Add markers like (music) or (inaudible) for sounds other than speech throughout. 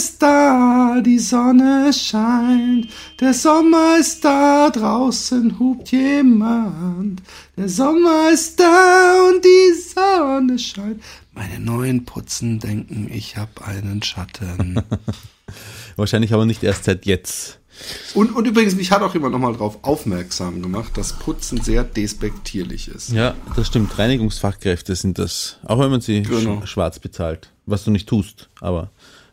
ist da, die Sonne scheint, der Sommer ist da, draußen hupt jemand, der Sommer ist da und die Sonne scheint. Meine neuen Putzen denken, ich hab einen Schatten. (laughs) Wahrscheinlich aber nicht erst seit jetzt. und, und übrigens, mich hat auch jemand nochmal darauf aufmerksam gemacht, dass Putzen sehr despektierlich ist. Ja, das stimmt. Reinigungsfachkräfte sind das. Auch wenn man sie Genau. sch schwarz bezahlt. Was du nicht tust. Aber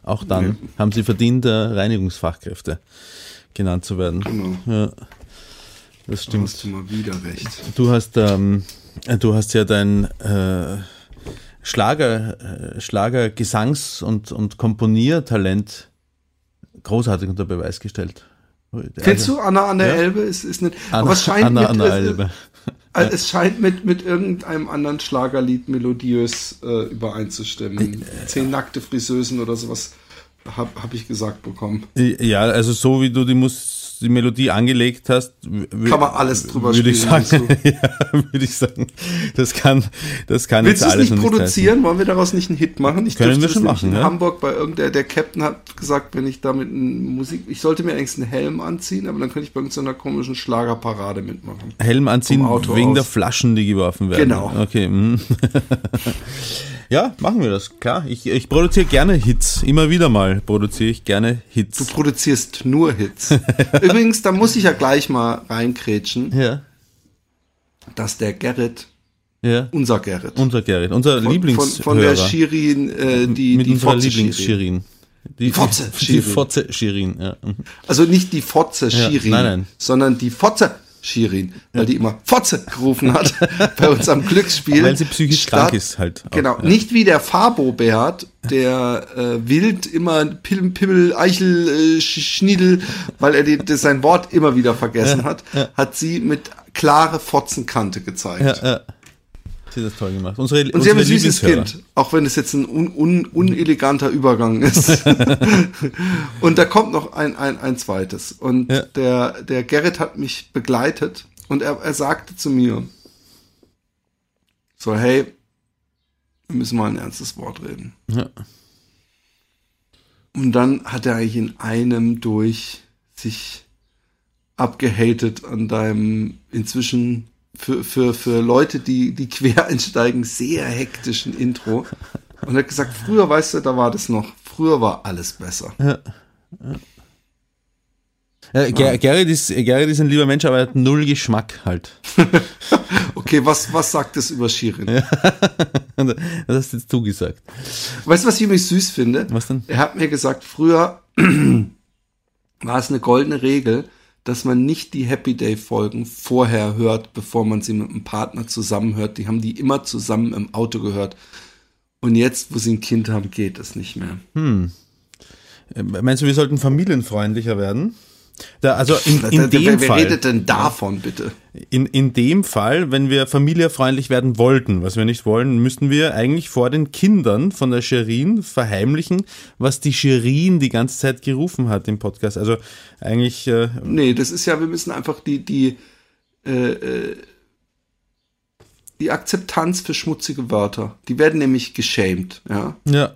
auch dann haben sie verdient, äh, Reinigungsfachkräfte genannt zu werden. Genau. Ja, das Da stimmt. hast du mal wieder recht. Du hast, ähm, äh, du hast ja dein äh, Schlager, äh, Schlager Gesangs- und, und Komponiertalent großartig unter Beweis gestellt. Kennst du Anna an der Ja. Elbe? Ist, ist nicht, Anna, aber es scheint Anna mit, an der Elbe. Also es scheint mit, mit irgendeinem anderen Schlagerlied melodiös äh, übereinzustimmen. Zehn nackte Friseusen oder sowas habe hab ich gesagt bekommen. Ja, also so wie du die, Mus die Melodie angelegt hast, Kann man alles drüber würde ich sagen. (laughs) ja, würde ich sagen. Das kann, das kann Willst jetzt es alles nicht produzieren? Wollen wir daraus nicht einen Hit machen? Ich Können wir schon machen, In ja. Hamburg bei irgendeiner, der Captain hat gesagt, wenn ich damit Musik, ich sollte mir eigentlich einen Helm anziehen, aber dann könnte ich bei irgendeiner komischen Schlagerparade mitmachen. Helm anziehen wegen aus. der Flaschen, die geworfen werden. Genau. Okay. (laughs) ja, machen wir das. Klar. Ich, ich produziere gerne Hits. Immer wieder mal produziere ich gerne Hits. Du produzierst nur Hits. (laughs) Übrigens, da muss ich ja gleich mal reinkrätschen, ja. dass der Gerrit, Ja. unser Gerrit, Unser Gerrit, unser von, Lieblingshörer. von, von der Shirin, äh, die, mit die Fotze Shirin. Die Fotze Die Shirin. (laughs) Fotze Shirin, ja. mhm. Also nicht die Fotze Shirin, nein, nein. sondern die Fotze Shirin, weil die immer Fotze gerufen hat (laughs) bei uns am Glücksspiel. Weil sie psychisch Statt- krank ist halt. auch, Genau, ja. nicht wie der Fabo Bert, der äh, wild immer Pimmel, Pimmel Eichel, äh, Sch- Schniedel, weil er die, das sein Wort immer wieder vergessen hat, hat sie mit klare Fotzenkante gezeigt. Ja, ja. Sie hat das toll gemacht. Unsere, Und sie haben ein süßes. Kind, auch wenn es jetzt ein un, un, uneleganter Übergang ist. (laughs) und da kommt noch ein, ein, ein zweites. Und Ja. der, der Gerrit hat mich begleitet und er, er sagte zu mir, so, hey, wir müssen mal ein ernstes Wort reden. Ja. Und dann hat er eigentlich in einem durch sich abgehatet an deinem inzwischen für, für, für Leute, die, die quer einsteigen, sehr hektischen Intro. Und er hat gesagt, früher, weißt du, da war das noch, früher war alles besser. Ja, Ger Gerrit, ist, Gerrit ist ein lieber Mensch, aber er hat null Geschmack halt. (laughs) Okay, was, was sagt das über Shirin? (laughs) Das hast jetzt du gesagt. Weißt du, was ich übrigens süß finde? Was denn? Er hat mir gesagt, früher (clears throat) war es eine goldene Regel, dass man nicht die Happy Day Folgen vorher hört, bevor man sie mit einem Partner zusammen hört. Die haben die immer zusammen im Auto gehört. Und jetzt, wo sie ein Kind haben, geht es nicht mehr. Äh, Meinst du, wir sollten familienfreundlicher werden? Da, also in, in Wer- dem wer, wer Fall, redet denn davon, bitte? in, in dem Fall, wenn wir familienfreundlich werden wollten, was wir nicht wollen, müssten wir eigentlich vor den Kindern von der Shirin verheimlichen, was die Shirin die ganze Zeit gerufen hat im Podcast. Also eigentlich, äh, Nee, das ist ja, wir müssen einfach die, die, äh, äh, die Akzeptanz für schmutzige Wörter. Die werden nämlich geschämt, ja. Ja.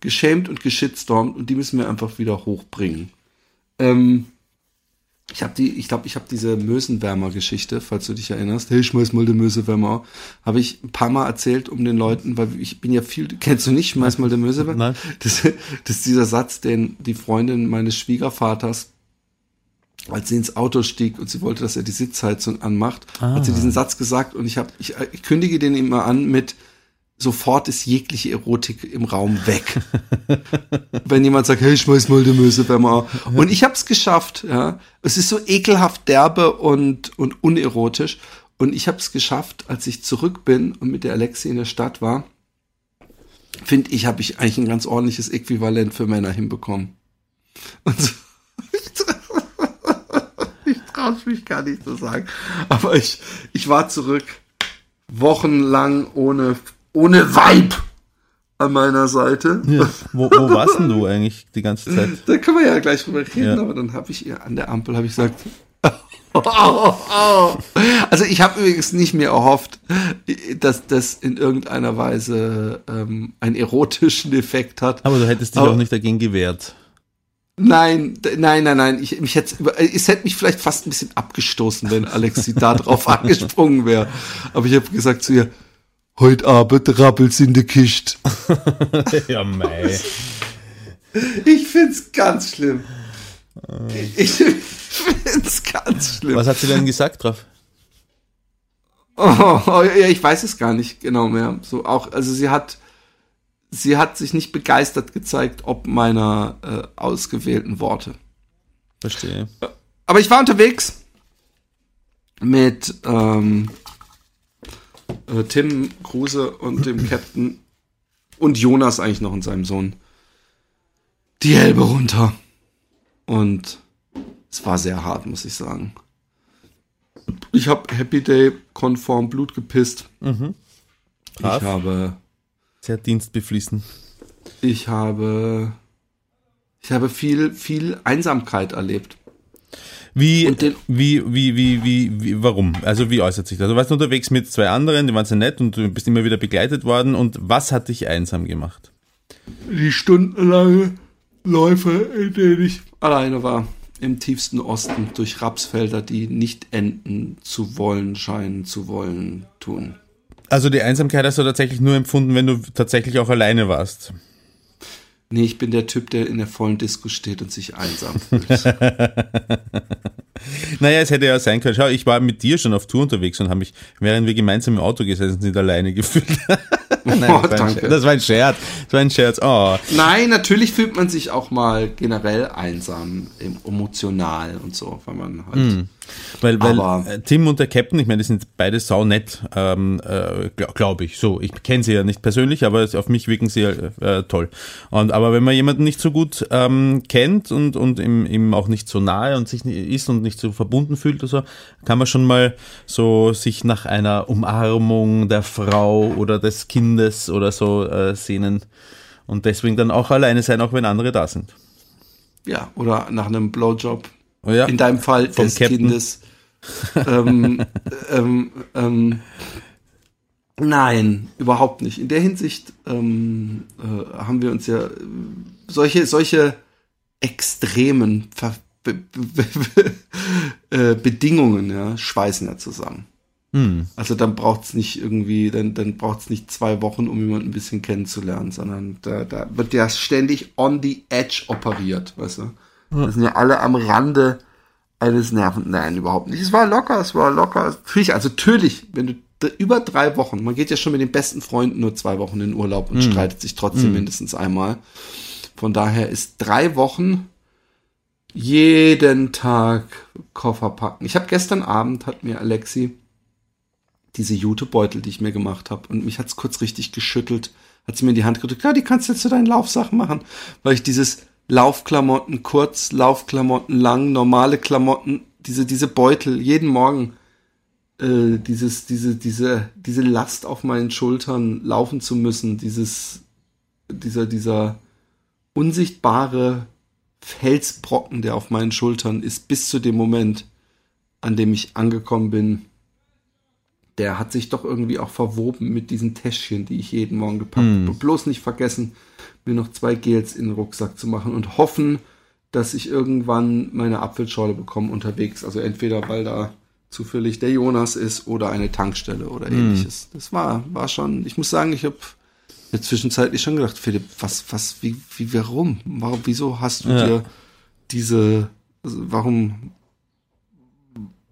Geschämt und geschitstormt und die müssen wir einfach wieder hochbringen. Ähm, ich habe die, ich glaube, ich habe diese Mösenwärmer-Geschichte, falls du dich erinnerst. Hey, schmeiß mal den Mösenwärmer. Habe ich ein paar Mal erzählt, um den Leuten, weil ich bin ja viel, kennst du nicht, schmeiß mal den Mösenwärmer? Nein. Das, das ist dieser Satz, den die Freundin meines Schwiegervaters, als sie ins Auto stieg und sie wollte, dass er die Sitzheizung anmacht, hat sie diesen Satz gesagt und ich habe, ich, ich kündige den immer an mit sofort ist jegliche Erotik im Raum weg. (laughs) Wenn jemand sagt, hey, schmeiß mal die Mösewärmer. Und ich habe es geschafft, ja. Es ist so ekelhaft derbe und, und unerotisch. Und ich habe es geschafft, als ich zurück bin und mit der Alexi in der Stadt war, finde ich, habe ich eigentlich ein ganz ordentliches Äquivalent für Männer hinbekommen. Und so, (laughs) ich traue (laughs) mich gar nicht zu sagen. Aber ich, ich war zurück, wochenlang ohne, ohne Weib an meiner Seite. ja. Wo, wo warst denn du (laughs) eigentlich die ganze Zeit? Da können wir ja gleich drüber reden, Ja. aber dann habe ich ihr an der Ampel habe ich gesagt, (laughs) also ich habe übrigens nicht mehr erhofft, dass das in irgendeiner Weise ähm, einen erotischen Effekt hat. Aber du hättest dich Aber- auch nicht dagegen gewehrt. Nein, nein, nein, nein. Ich, mich hätte, über- es hätte mich vielleicht fast ein bisschen abgestoßen, wenn Alexi da drauf (laughs) angesprungen wäre. Aber ich habe gesagt zu ihr, heute Abend rappelt's in der Kiste. (laughs) ja, mei. Ich find's ganz schlimm. Ich find's ganz schlimm. Was hat sie denn gesagt drauf? Oh, oh, ja, ich weiß es gar nicht genau mehr. So auch, also sie hat, sie hat sich nicht begeistert gezeigt, ob meiner äh, ausgewählten Worte. Verstehe. Aber ich war unterwegs mit ähm, äh, Tim Kruse und dem Captain und Jonas eigentlich noch und seinem Sohn die Elbe runter. Und es war sehr hart, muss ich sagen. Ich habe Happy Day konform Blut gepisst. Brav. Ich habe Sehr dienstbeflissen. ich habe ich habe viel viel Einsamkeit erlebt. Wie, Und den- wie, wie, wie, wie, wie, warum? Also wie äußert sich das? Du warst unterwegs mit zwei anderen, die waren sehr nett und du bist immer wieder begleitet worden. Und was hat dich einsam gemacht? die stundenlange Läufe, in denen ich alleine war, im tiefsten Osten durch Rapsfelder, die nicht enden zu wollen, scheinen zu wollen, tun. Also die Einsamkeit hast du tatsächlich nur empfunden, wenn du tatsächlich auch alleine warst. Nee, ich bin der Typ, der in der vollen Disco steht und sich einsam fühlt. (laughs) Naja, es hätte ja sein können. Schau, ich war mit dir schon auf Tour unterwegs und habe mich, während wir gemeinsam im Auto gesessen sind, alleine gefühlt. (laughs) Nein, Oh, das, war ein danke. Das war ein Scherz. Das war ein Scherz. Oh. Nein, natürlich fühlt man sich auch mal generell einsam, em- emotional und so, weil man halt. Weil, weil Aber- äh, Tim und der Captain, ich meine, die sind beide sau nett, ähm, äh, glaube glaub ich. So, ich kenne sie ja nicht persönlich, aber auf mich wirken sie äh, toll. Und aber wenn man jemanden nicht so gut ähm, kennt und und ihm, ihm auch nicht so nahe und sich ist und nicht so verbunden fühlt oder so, kann man schon mal so sich nach einer Umarmung der Frau oder des Kindes oder so äh, sehnen und deswegen dann auch alleine sein, auch wenn andere da sind. Ja, oder nach einem Blowjob. Oh ja. In deinem Fall Vom des Captain. Kindes. ähm, (laughs) ähm, ähm, nein, überhaupt nicht. In der Hinsicht ähm, äh, haben wir uns ja äh, solche, solche extremen Ver Be Be Be (laughs) äh, Bedingungen, ja, schweißen ja zusammen. Hm. Also dann braucht's nicht irgendwie, dann, dann braucht's nicht zwei Wochen, um jemanden ein bisschen kennenzulernen, sondern da, da wird ja ständig on the edge operiert, weißt du? Das sind ja alle am Rande eines Nerven. Nein, überhaupt nicht. Es war locker, es war locker. Natürlich, also natürlich, wenn du über drei Wochen, man geht ja schon mit den besten Freunden nur zwei Wochen in Urlaub und streitet sich trotzdem mindestens einmal. Von daher ist drei Wochen jeden Tag Koffer packen. Ich habe gestern Abend, hat mir Alexi diese Jutebeutel, die ich mir gemacht habe, und mich hat's kurz richtig geschüttelt, hat sie mir in die Hand gedrückt, ja, die kannst du jetzt zu deinen Laufsachen machen, weil ich dieses Laufklamotten kurz, Laufklamotten lang, normale Klamotten, diese, diese Beutel, jeden Morgen, äh, dieses, diese, diese, diese Last auf meinen Schultern laufen zu müssen, dieses, dieser, dieser unsichtbare Felsbrocken, der auf meinen Schultern ist, bis zu dem Moment, an dem ich angekommen bin, der hat sich doch irgendwie auch verwoben mit diesen Täschchen, die ich jeden Morgen gepackt habe. Bloß nicht vergessen, mir noch zwei Gels in den Rucksack zu machen und hoffen, dass ich irgendwann meine Apfelschorle bekomme unterwegs. Also entweder weil da zufällig der Jonas ist oder eine Tankstelle oder ähnliches. Das war, war schon, ich muss sagen, ich habe mir zwischenzeitlich schon gedacht, Philipp, was, was, wie, wie, warum? Warum, wieso hast du Ja. dir diese, also warum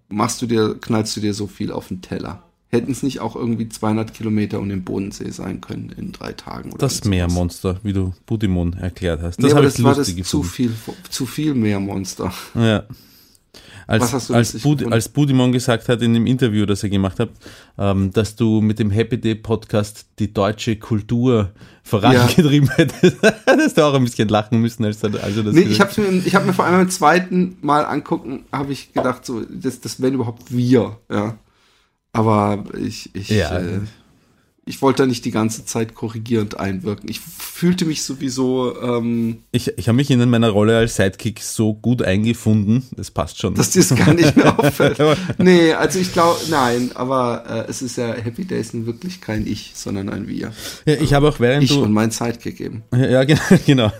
machst du dir, knallst du dir so viel auf den Teller? Hätten es nicht auch irgendwie 200 Kilometer um den Bodensee sein können in drei Tagen? Oder Das? Meermonster, wie du Budimon erklärt hast. Das Nee, aber habe ich das war das lustig zu gefunden. viel, zu viel Meermonster. Ja. Als, Was hast du als, Bud, gefunden? als Budimon gesagt hat in dem Interview, das er gemacht hat, ähm, dass du mit dem Happy Day Podcast die deutsche Kultur vorangetrieben hättest, (laughs) hättest du auch ein bisschen lachen müssen, als, als er das Nee, ich habe mir, ich hab mir vor allem beim zweiten Mal angucken, habe ich gedacht, so, das, das wären überhaupt wir, ja. Aber ich, ich, Ja. äh, ich wollte da nicht die ganze Zeit korrigierend einwirken. Ich fühlte mich sowieso, ähm, Ich, ich habe mich in meiner Rolle als Sidekick so gut eingefunden, das passt schon. dass dir es gar nicht mehr (laughs) auffällt. Nee, also ich glaube, nein, aber äh, es ist ja Happy Days nun wirklich kein Ich, sondern ein Wir. ja, ich habe auch während Ich du und mein Sidekick eben. Ja, genau. (laughs) genau.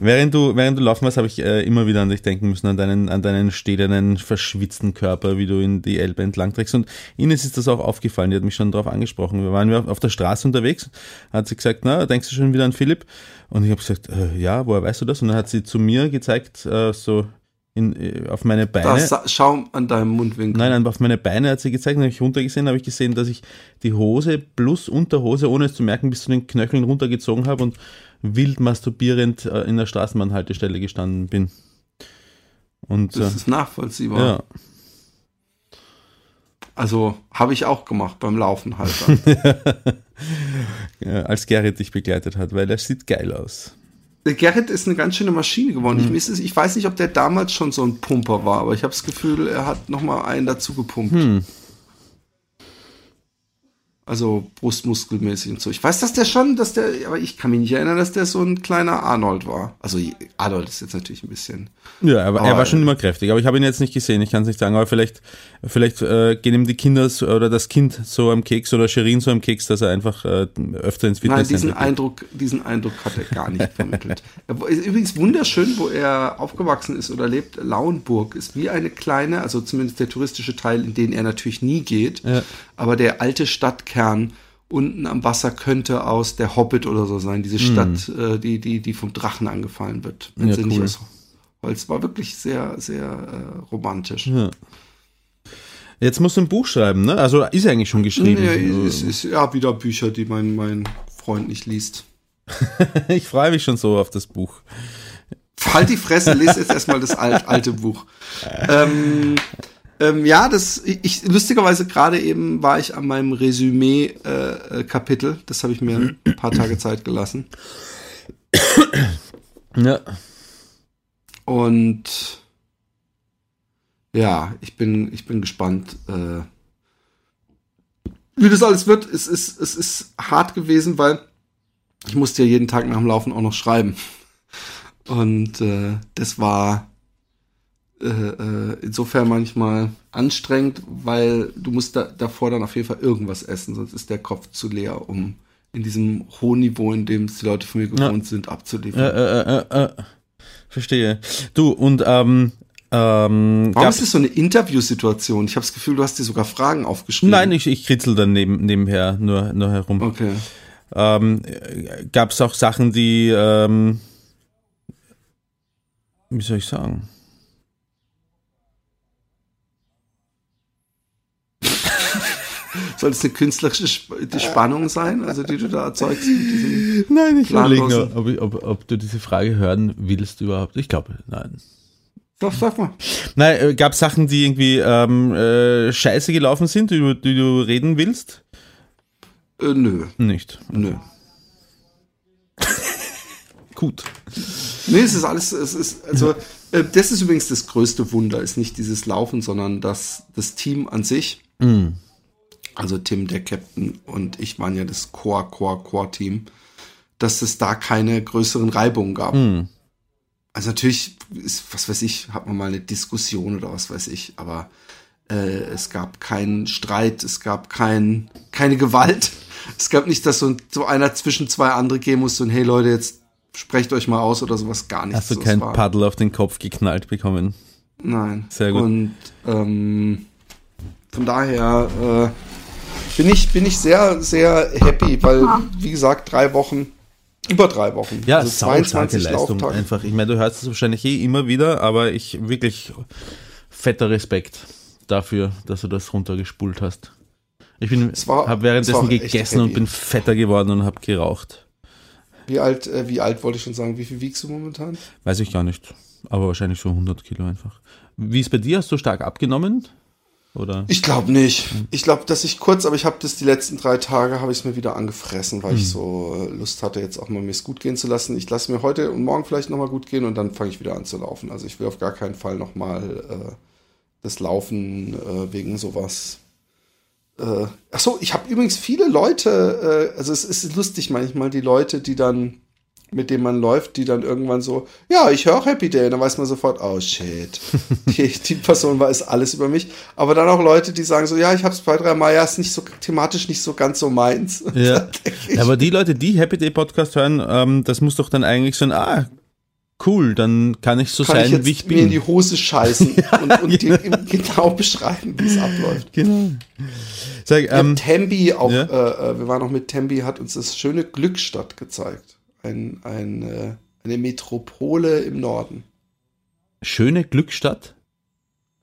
während du während du laufen warst, habe ich äh, immer wieder an dich denken müssen, an deinen an deinen stählernen, verschwitzten Körper, wie du in die Elbe entlang trägst. Und Ines ist das auch aufgefallen. Die hat mich schon darauf angesprochen. Wir waren ja auf der Straße unterwegs. Hat sie gesagt, na, denkst du schon wieder an Philipp? Und ich habe gesagt, äh, ja, woher weißt du das? Und dann hat sie zu mir gezeigt, äh, so in, äh, auf meine Da Beine. sa- schau an deinem Mundwinkel. Nein, nein, auf meine Beine hat sie gezeigt, dann habe ich runtergesehen, habe ich gesehen, dass ich die Hose plus Unterhose, ohne es zu merken, bis zu den Knöcheln runtergezogen habe und wild masturbierend äh, in der Straßenbahnhaltestelle gestanden bin. Und äh, Das ist nachvollziehbar. ja, Also habe ich auch gemacht beim Laufen halt. Äh, (laughs) als Gerrit dich begleitet hat, weil er sieht geil aus. der Gerrit ist eine ganz schöne Maschine geworden. Mhm. Ich, ich weiß nicht, ob der damals schon so ein Pumper war, aber ich habe das Gefühl, er hat noch mal einen dazu gepumpt. Hm. Also brustmuskelmäßig und so. Ich weiß, dass der schon, dass der, aber ich kann mich nicht erinnern, dass der so ein kleiner Arnold war. Also Arnold ist jetzt natürlich ein bisschen. Ja, er, war- er Aber, war schon äh, immer kräftig, aber ich habe ihn jetzt nicht gesehen, ich kann es nicht sagen, aber vielleicht, vielleicht äh, gehen ihm die Kinder oder das Kind so am Keks oder Sherin so am Keks, dass er einfach äh, öfter ins Nein, Fitness diesen Eindruck, diesen Eindruck hat er gar nicht vermittelt. Er ist übrigens wunderschön, wo er aufgewachsen ist oder lebt. Lauenburg ist wie eine kleine, also zumindest der touristische Teil, in den er natürlich nie geht. Ja. Aber der alte Stadtkern unten am Wasser könnte aus der Hobbit oder so sein. Diese Stadt, äh, die, die, die vom Drachen angefallen wird. Wenn Ja, sie nicht cool. aus Holz war wirklich sehr, sehr äh, romantisch. Ja. Jetzt musst du ein Buch schreiben, ne? Also ist eigentlich schon geschrieben. Ja, es ist ja wieder Bücher, die mein, mein Freund nicht liest. (laughs) Ich freue mich schon so auf das Buch. Halt die Fresse, lese jetzt erstmal das alt, alte Buch. (laughs) Ähm, ähm, ja, das, ich, lustigerweise gerade eben war ich an meinem Resümee-Kapitel. das habe ich mir ein paar Tage Zeit gelassen. Ja. Und ja, ich bin, ich bin gespannt, äh, wie das alles wird. Es ist, es ist hart gewesen, weil ich musste ja jeden Tag nach dem Laufen auch noch schreiben. Und äh, das war äh, äh, insofern manchmal anstrengend, weil du musst da, davor dann auf jeden Fall irgendwas essen, sonst ist der Kopf zu leer, um in diesem hohen Niveau, in dem es die Leute von mir gewohnt sind, abzuliefern. Äh, äh, äh, äh. Verstehe. Du, und ähm, ähm, Warum ist das so eine Interviewsituation? Ich habe das Gefühl, du hast dir sogar Fragen aufgeschrieben. Nein, ich, ich kritzel dann neben, nebenher nur, nur herum. Okay. Ähm, Gab es auch Sachen, die, ähm, wie soll ich sagen? Soll es eine künstlerische Spannung sein, also die du da erzeugst Nein, ich überlege nur, ob, ich- ob, ob du diese Frage hören willst überhaupt. Ich glaube, nein. Doch, sag mal. Nein, gab es Sachen, die irgendwie ähm, äh, scheiße gelaufen sind, über die du reden willst? Äh, nö, Nicht. nö. (laughs) Gut. Nee, es ist alles, es ist, also, äh, das ist übrigens das größte Wunder, ist nicht dieses Laufen, sondern das, das Team an sich. Also Tim, der Captain und ich waren ja das Core, Core, Core-Team, dass es da keine größeren Reibungen gab. Also natürlich ist, was weiß ich, hat man mal eine Diskussion oder was weiß ich, aber äh, es gab keinen Streit, es gab kein, keine Gewalt. (laughs) Es gab nicht, dass so, ein, so einer zwischen zwei andere gehen musste und hey Leute, jetzt sprecht euch mal aus oder sowas gar nicht. Hast du kein Paddel auf den Kopf geknallt bekommen? Nein. Sehr gut. Und ähm, von daher äh, bin ich bin ich sehr sehr happy, weil wie gesagt drei Wochen über drei Wochen. Ja, also saustarke Leistung Lauftage. einfach. Ich meine, du hörst es wahrscheinlich eh immer wieder, aber ich wirklich fetter Respekt dafür, dass du das runtergespult hast. Ich bin, habe es währenddessen gegessen und bin fetter geworden und habe geraucht. Wie alt äh, wie alt wollte ich schon sagen? Wie viel wiegst du momentan? Weiß ich gar nicht, aber wahrscheinlich so 100 Kilo einfach. Wie ist bei dir? Hast du stark abgenommen? Oder? Ich glaube nicht. Ich glaube, dass ich kurz, aber ich habe das die letzten drei Tage habe ich es mir wieder angefressen, weil ich so äh, Lust hatte, jetzt auch mal mir es gut gehen zu lassen. Ich lasse mir heute und morgen vielleicht noch mal gut gehen und dann fange ich wieder an zu laufen. Also ich will auf gar keinen Fall noch mal äh, das Laufen äh, wegen sowas. Äh, ach so, ich habe übrigens viele Leute. Äh, also es ist lustig manchmal die Leute, die dann mit dem man läuft, die dann irgendwann so, ja, ich höre auch Happy Day, und dann weiß man sofort, oh shit, (laughs) die, die Person weiß alles über mich. Aber dann auch Leute, die sagen so, ja, ich habe es zwei, drei Mal, ja, ist nicht so thematisch nicht so ganz so meins. (laughs) Ja. Aber die Leute, die Happy Day Podcast hören, ähm, das muss doch dann eigentlich so ein, ah, cool, dann kann ich so kann sein, ich jetzt wie ich mir in bin. die Hose scheißen (laughs) und, und dir genau beschreiben, wie es abläuft. Genau. Sag, ähm, Tembi auch, ja. äh, äh, wir waren auch mit Tembi, hat uns das schöne Glückstadt gezeigt. Ein, ein, äh, eine Metropole im Norden. schöne Glückstadt.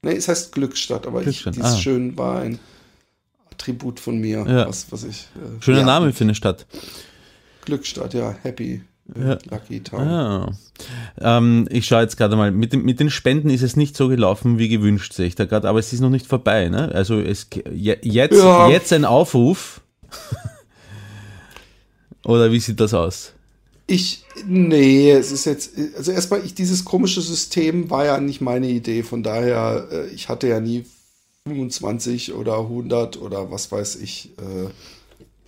Nee, es heißt Glückstadt, aber Glückstadt, ich, dieses ah. schön war ein Attribut von mir, Ja. was, was ich. Äh, Schöner ja, Name für eine Stadt. Glückstadt, ja, Happy, äh, Ja. Lucky Town. Ah. Ähm, ich schaue jetzt gerade mal, mit, den- mit den Spenden ist es nicht so gelaufen wie gewünscht, sehe ich da gerade, aber es ist noch nicht vorbei. Ne? Also es, je, jetzt, Ja. jetzt ein Aufruf. (laughs) Oder wie sieht das aus? Ich, nee, es ist jetzt, also erstmal, ich, dieses komische System war ja nicht meine Idee, von daher, äh, ich hatte ja nie 25 oder 100 oder was weiß ich äh,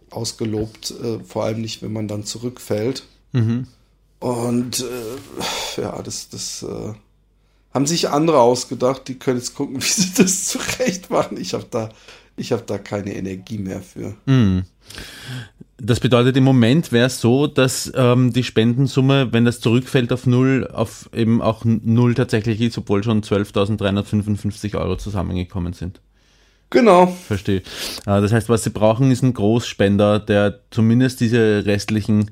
ausgelobt, äh, vor allem nicht, wenn man dann zurückfällt. Und äh, ja, das, das äh, haben sich andere ausgedacht, die können jetzt gucken, (laughs) wie sie das zurecht machen. Ich habe da, ich habe da keine Energie mehr für. Das bedeutet, im Moment wäre es so, dass ähm, die Spendensumme, wenn das zurückfällt auf null, auf eben auch null tatsächlich ist, obwohl schon 12.355 Euro zusammengekommen sind. Genau. Verstehe. Äh, Das heißt, was sie brauchen, ist ein Großspender, der zumindest diese restlichen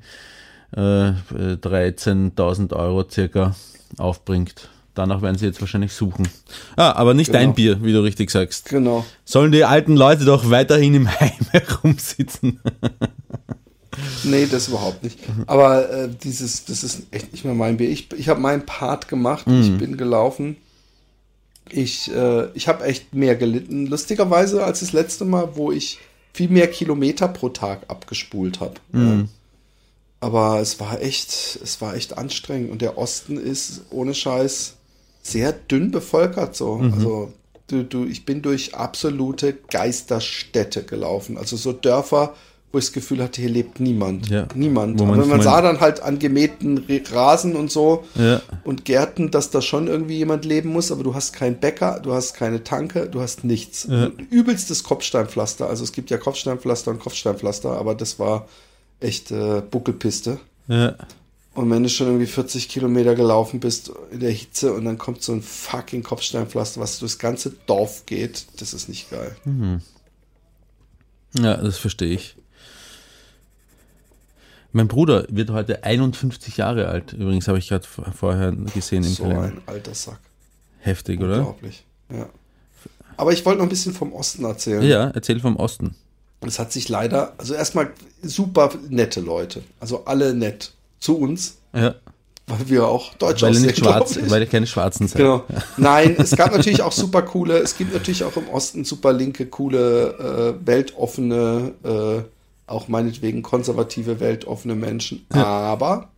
äh, äh, 13.000 Euro circa aufbringt. Danach werden sie jetzt wahrscheinlich suchen. Ah, aber nicht Genau. dein Bier, wie du richtig sagst. Genau. Sollen die alten Leute doch weiterhin im Heim (laughs) herumsitzen? Nee, das überhaupt nicht. Aber äh, dieses, das ist echt nicht mehr mein Bier. Ich, ich habe meinen Part gemacht, ich bin gelaufen. Ich, äh, ich habe echt mehr gelitten, lustigerweise als das letzte Mal, wo ich viel mehr Kilometer pro Tag abgespult habe. aber es war echt, es war echt anstrengend. Und der Osten ist ohne Scheiß sehr dünn bevölkert so. Also du, du, ich bin durch absolute Geisterstädte gelaufen. Also so Dörfer, wo ich das Gefühl hatte, hier lebt niemand. Ja. Niemand. Man Aber man nicht sah dann halt an gemähten Rasen und so Ja. und Gärten, dass da schon irgendwie jemand leben muss, aber du hast keinen Bäcker, du hast keine Tanke, du hast nichts. Übelstes Kopfsteinpflaster. Also es gibt ja Kopfsteinpflaster und Kopfsteinpflaster, aber das war echt äh, Buckelpiste. Ja. Und wenn du schon irgendwie 40 Kilometer gelaufen bist in der Hitze und dann kommt so ein fucking Kopfsteinpflaster, was durchs ganze Dorf geht, das ist nicht geil. Ja, das verstehe ich. Mein Bruder wird heute 51 Jahre alt. Übrigens habe ich gerade vorher gesehen im So Kalender. ein alter Sack. Heftig, oder? Unglaublich. Ja. Aber ich wollte noch ein bisschen vom Osten erzählen. Ja, erzähl vom Osten. Es hat sich leider, also erstmal super nette Leute. Also alle nett zu uns, Ja, weil wir auch Deutsch weil aussehen, nicht schwarz, weil ihr keine Schwarzen seid. Genau. Nein, es gab (laughs) natürlich auch super coole, es gibt natürlich auch im Osten super linke, coole, äh, weltoffene, äh, auch meinetwegen konservative, weltoffene Menschen. Aber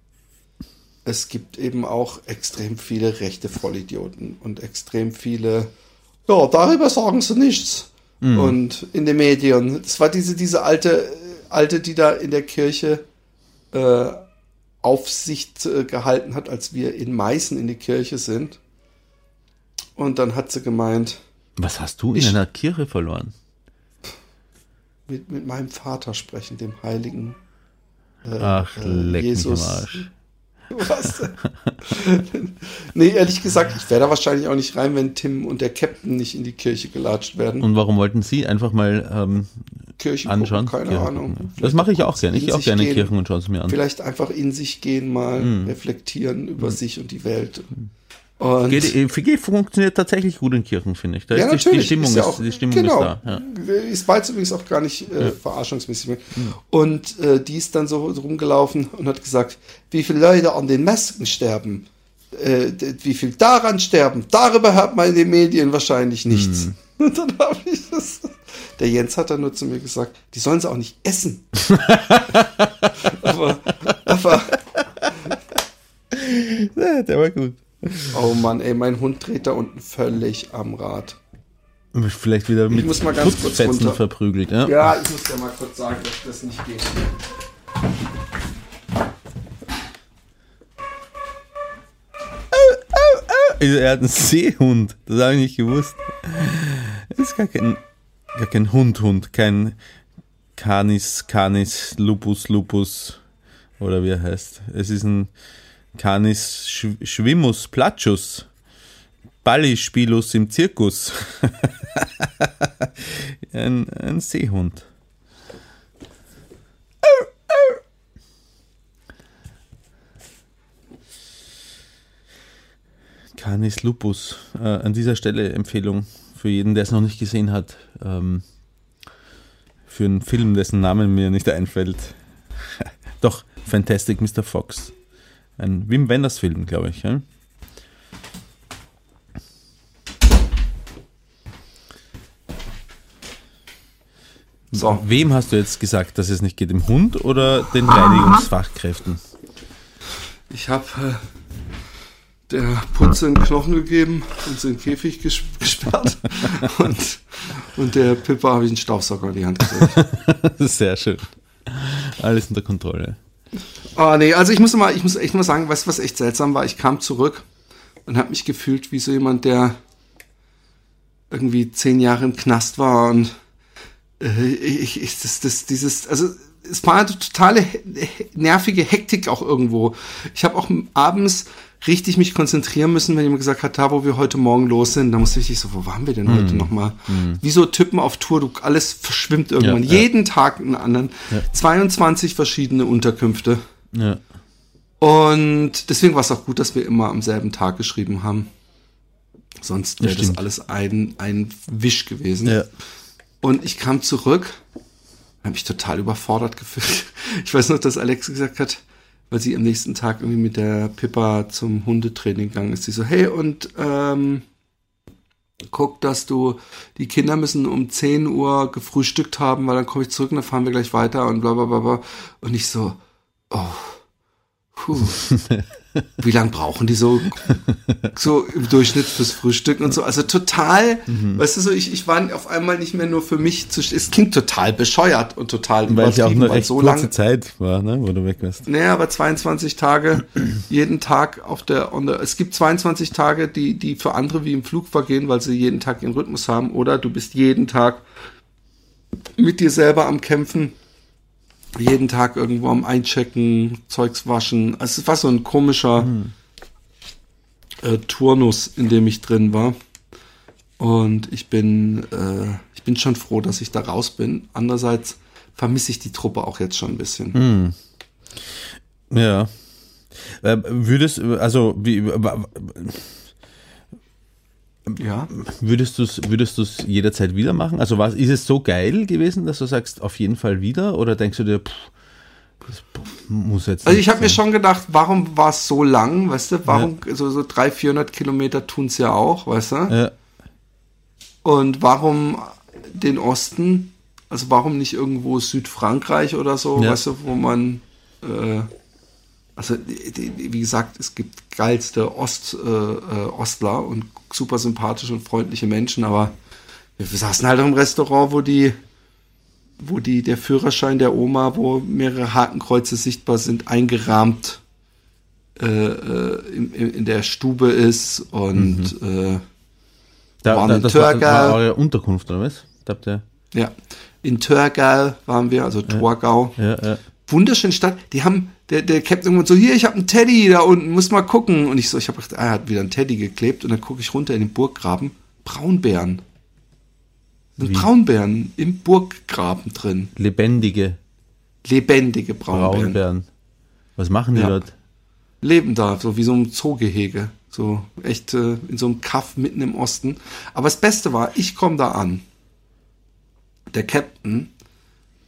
es gibt eben auch extrem viele rechte Vollidioten und extrem viele, ja, darüber sagen sie nichts. Und in den Medien. Das war diese, diese alte, alte, die da in der Kirche äh, Aufsicht äh, gehalten hat, als wir in Meißen in die Kirche sind. Und dann hat sie gemeint, Was hast du in Ich- einer Kirche verloren? Mit, mit meinem Vater sprechen, dem Heiligen. Äh, Ach, äh, leck mich Jesus. am Arsch. (laughs) Was nee, ehrlich gesagt, ich wäre da wahrscheinlich auch nicht rein, wenn Tim und der Captain nicht in die Kirche gelatscht werden. Und warum wollten Sie einfach mal ähm, Kirche anschauen? gucken, keine Kirche Ahnung. gucken, ja. Das mache ich auch gerne. Ich gehe auch gerne in gehen. Kirchen und schaue es mir an. Vielleicht einfach in sich gehen, mal Mhm. reflektieren über sich und die Welt. Und Geht, äh, FG funktioniert tatsächlich gut in Kirchen, finde ich. Da ja, ist die, die. Stimmung, ist ist, ja auch, die Stimmung genau. ist da. Ja. Ist beides übrigens auch gar nicht äh, verarschungsmäßig mehr. Und äh, die ist dann so, so rumgelaufen und hat gesagt, wie viele Leute an den Masken sterben, äh, wie viel daran sterben, darüber hört man in den Medien wahrscheinlich nichts. (laughs) Und dann habe ich das. Der Jens hat dann nur zu mir gesagt, die sollen sie auch nicht essen. (laughs) aber, aber, Ja, der war gut. Oh Mann, ey, mein Hund dreht da unten völlig am Rad. Vielleicht wieder mit muss mal ganz kurz Putzfetzen verprügelt. Ja? Ja, ich muss ja mal kurz sagen, dass das nicht geht. Also, Er hat einen Seehund. Das habe ich nicht gewusst. Das ist gar kein, gar kein Hund-Hund, kein Canis, Canis, Lupus, Lupus oder wie er heißt. Es ist ein Canis Sch Schwimmus, Platschus, Ballispilus im Zirkus. (laughs) ein, ein Seehund. Canis Lupus. Äh, an dieser Stelle Empfehlung für jeden, der es noch nicht gesehen hat. Ähm, für einen Film, dessen Namen mir nicht einfällt. (laughs) Doch, Fantastic Mr. Fox. Ein Wim Wenders Film, glaube ich. Ja? So, Wem hast du jetzt gesagt, dass es nicht geht? Dem Hund oder den Reinigungsfachkräften? ich habe äh, der Putze einen Knochen gegeben und sie in den Käfig ges (laughs) gesperrt. und, und der Pippa habe ich einen Staubsauger in die Hand gedrückt. (laughs) Sehr schön. Alles unter Kontrolle. Ah, nee, also ich muss mal, ich muss echt mal sagen, weißt du, was echt seltsam war? Ich kam zurück und habe mich gefühlt wie so jemand, der irgendwie zehn Jahre im Knast war und äh, ich, ich, das, das, dieses, also es war eine totale nervige Hektik auch irgendwo. Ich habe auch abends richtig mich konzentrieren müssen, wenn jemand gesagt hat, da wo wir heute Morgen los sind, da musste ich so, wo waren wir denn heute nochmal? Wie so Typen auf Tour, du, alles verschwimmt irgendwann. Ja, ja. Jeden Tag einen anderen. 22 verschiedene Unterkünfte. Ja. Und deswegen war es auch gut, dass wir immer am selben Tag geschrieben haben. Sonst wäre das alles ein, ein Wisch gewesen. Ja. Und ich kam zurück, habe mich total überfordert gefühlt. (laughs) Ich weiß noch, dass Alex gesagt hat, weil sie am nächsten Tag irgendwie mit der Pippa zum Hundetraining gegangen ist. Sie so, hey, und ähm, guck, dass du, die Kinder müssen um 10 Uhr gefrühstückt haben, weil dann komme ich zurück und dann fahren wir gleich weiter und bla bla bla bla. Und ich so, oh, puh. (laughs) Wie lange brauchen die so, so im Durchschnitt fürs Frühstück und so? Also total, weißt du so, ich, ich war auf einmal nicht mehr nur für mich zu, es klingt total bescheuert und total Weil es ja auch weil recht so kurze lange, Zeit war, ne, wo du weg warst. naja, aber 22 Tage, (clears throat) jeden Tag auf der, on der, es gibt 22 Tage, die, die für andere wie im Flug vergehen, weil sie jeden Tag ihren Rhythmus haben, oder du bist jeden Tag mit dir selber am Kämpfen, jeden Tag irgendwo am Einchecken, Zeugs waschen. Also es war so ein komischer äh, Turnus, in dem ich drin war. Und ich bin, äh, ich bin schon froh, dass ich da raus bin. Andererseits vermisse ich die Truppe auch jetzt schon ein bisschen. Ja. Äh, würdest, also, wie, Ja. würdest du es würdest du's jederzeit wieder machen? Also, was, ist es so geil gewesen, dass du sagst, auf jeden Fall wieder? Oder denkst du dir, pff, das muss jetzt. Also ich habe mir schon gedacht, warum war es so lang, weißt du? Warum so, so 300, 400 Kilometer tun's ja auch, weißt du? Ja, Und warum den Osten? Also warum nicht irgendwo Südfrankreich oder so, Ja. weißt du, wo man äh, also wie gesagt, es gibt geilste Ost, äh, äh, Ostler und super sympathische und freundliche Menschen, aber wir saßen halt im Restaurant, wo die wo die der Führerschein der Oma, wo mehrere Hakenkreuze sichtbar sind, eingerahmt äh, äh, in, in der Stube ist und äh, Da, waren da, in das war, war eure Unterkunft, oder was? Da habt ihr, Ja. In Törgau waren wir, also Torgau. ja, ja. Wunderschöne Stadt. Die haben, der, der Captain irgendwann so, hier, ich habe einen Teddy da unten, muss mal gucken. Und ich so, ich habe gedacht, ah, er hat wieder einen Teddy geklebt. Und dann gucke ich runter in den Burggraben. Braunbären. Sind? Braunbären im Burggraben drin. Lebendige Lebendige Braunbären. Braunbären. Was machen die Ja. dort? Leben da, so wie so ein Zoogehege. So echt äh, in so einem Kaff mitten im Osten. Aber das Beste war, ich komme da an. Der Captain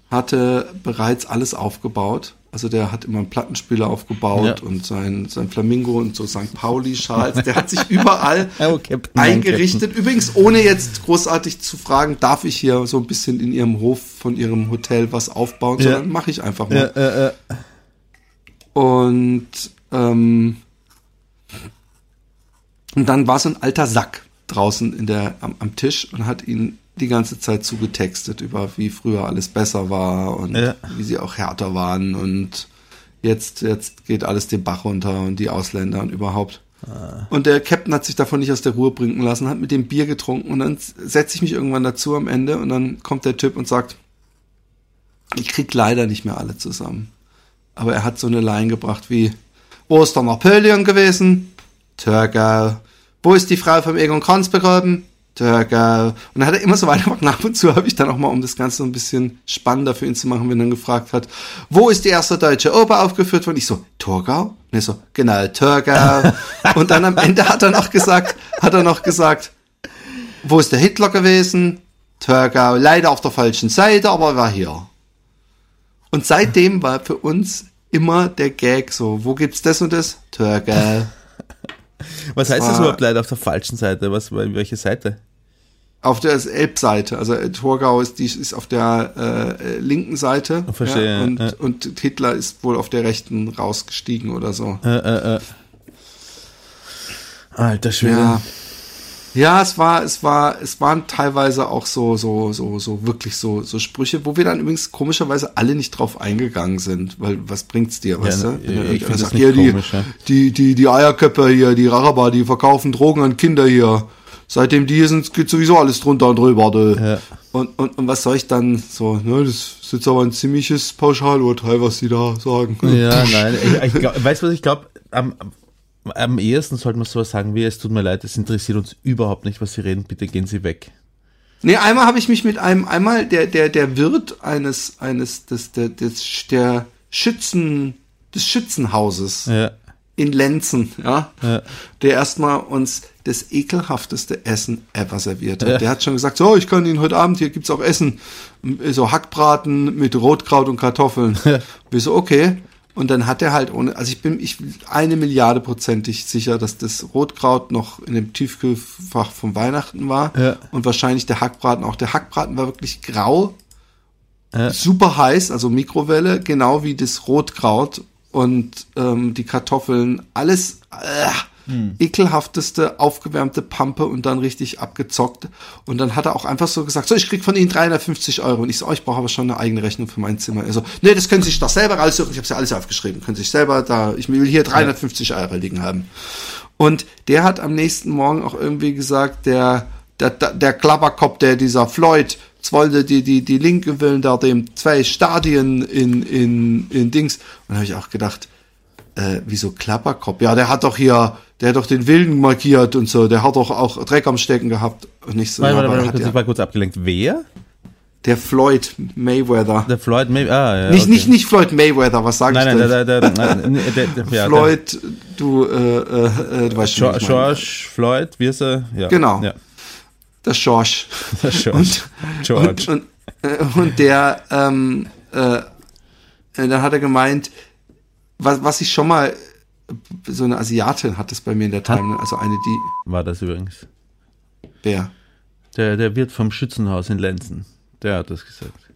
hatte bereits alles aufgebaut. Also der hat immer einen Plattenspieler aufgebaut Ja. und sein, sein Flamingo und so St. Pauli-Schals. Der hat sich (laughs) überall Oh, Captain, eingerichtet. Übrigens, ohne jetzt großartig zu fragen, darf ich hier so ein bisschen in ihrem Hof von ihrem Hotel was aufbauen, Ja. sondern mache ich einfach mal. Ja, äh, äh. Und, ähm, und dann war so ein alter Sack draußen in der, am, am Tisch und hat ihn die ganze Zeit zugetextet über wie früher alles besser war und Ja. wie sie auch härter waren und jetzt, jetzt geht alles den Bach runter und die Ausländer und überhaupt. Und der Captain hat sich davon nicht aus der Ruhe bringen lassen, hat mit dem Bier getrunken und dann setze ich mich irgendwann dazu am Ende und dann kommt der Typ und sagt, ich krieg leider nicht mehr alle zusammen. Aber er hat so eine Line gebracht wie, wo ist der Napoleon gewesen? Türkei. Wo ist die Frau vom Egon Kranz begraben? Und dann hat er immer so weitergemacht. Ab und zu habe ich dann auch mal, um das Ganze so ein bisschen spannender für ihn zu machen, wenn er dann gefragt hat, wo ist die erste deutsche Oper aufgeführt worden? Ich so, Torgau? Und er so, genau, Türkei. (laughs) und dann am Ende hat er noch gesagt, hat er noch gesagt, wo ist der Hitler gewesen? Türkei. Leider auf der falschen Seite, aber er war hier. Und seitdem war für uns immer der Gag so, wo gibt's das und das? Türkei. (laughs) Was heißt das überhaupt leider auf der falschen Seite? Was, welche Seite? Auf der Elbseite, also äh, Torgau ist, die ist auf der äh, linken Seite Verstehe, ja, und, ja. und Hitler ist wohl auf der rechten rausgestiegen oder so. Äh, äh, äh. Alter Schwede. Ja. Ja, es war, es war, es waren teilweise auch so, so, so, so wirklich so, so Sprüche, wo wir dann übrigens komischerweise alle nicht drauf eingegangen sind, weil was bringt's dir, weißt ne, du? Wenn ich irgendeiner find das sagt, nicht hier, die, komisch, ja. die, die, die Eierköpfe hier, die Raraber, die verkaufen Drogen an Kinder hier. Seitdem die hier sind, geht sowieso alles drunter und drüber, du. Ja. Und, und, und was soll ich dann so, ne, das ist jetzt aber ein ziemliches Pauschalurteil, was sie da sagen. Ja, nein. Ich, ich glaub, weißt du, was ich glaube? Am, am ehesten sollte man sowas sagen wie, es tut mir leid, es interessiert uns überhaupt nicht, was Sie reden, bitte gehen Sie weg. Nee, einmal habe ich mich mit einem, einmal der, der, der Wirt eines, eines, des, der, des, der Schützen, des Schützenhauses Ja. in Lenzen, ja, Ja. der erstmal uns das ekelhafteste Essen ever serviert hat. Ja. Der hat schon gesagt, so, ich kann Ihnen heute Abend, hier gibt's auch Essen, so Hackbraten mit Rotkraut und Kartoffeln. Wir so, okay. Und dann hat er halt ohne, also ich bin ich eine Milliarde prozentig sicher, dass das Rotkraut noch in dem Tiefkühlfach von Weihnachten war Ja. und wahrscheinlich der Hackbraten auch. Der Hackbraten war wirklich grau, Ja. super heiß, also Mikrowelle, genau wie das Rotkraut und ähm, die Kartoffeln, alles äh, ekelhafteste aufgewärmte Pampe und dann richtig abgezockt. Und dann hat er auch einfach so gesagt, so, ich krieg von Ihnen 350 Euro. Und ich so, oh, ich brauche aber schon eine eigene Rechnung für mein Zimmer. Er so, nee, das können Sie sich doch selber raussuchen. Ich habe ja alles aufgeschrieben. Können Sie sich selber da, ich will hier 350 Euro liegen haben. Und der hat am nächsten Morgen auch irgendwie gesagt, der, der, der, Klapperkopf, der dieser Floyd, jetzt wollte die, die, die Linke willen da dem zwei Stadien in, in, in Dings. Und habe ich auch gedacht, äh, wieso Klapperkopf? Ja, der hat doch hier, der hat doch den Wilden markiert und so, der hat doch auch Dreck am Stecken gehabt. Und nicht so, Warte, warte, warte, ja, ich war kurz abgelenkt. Wer? der Floyd Mayweather. Der Floyd Mayweather. Ah, ja, nicht, okay. nicht, nicht Floyd Mayweather, was Nein, ich nein, der, der, der, der, ja, Floyd, du, äh, äh, äh, du weißt schon. George Floyd, wie ist er? Ja. Genau. Ja. Der George. (laughs) Der George. Und, George. Und, und, äh, und der, ähm, äh, äh, dann hat er gemeint, was, was ich schon mal, so eine Asiatin hat das bei mir in der Timeline, also eine, die, War das übrigens. wer? Der, der Wirt vom Schützenhaus in Lenzen. Der hat das gesagt.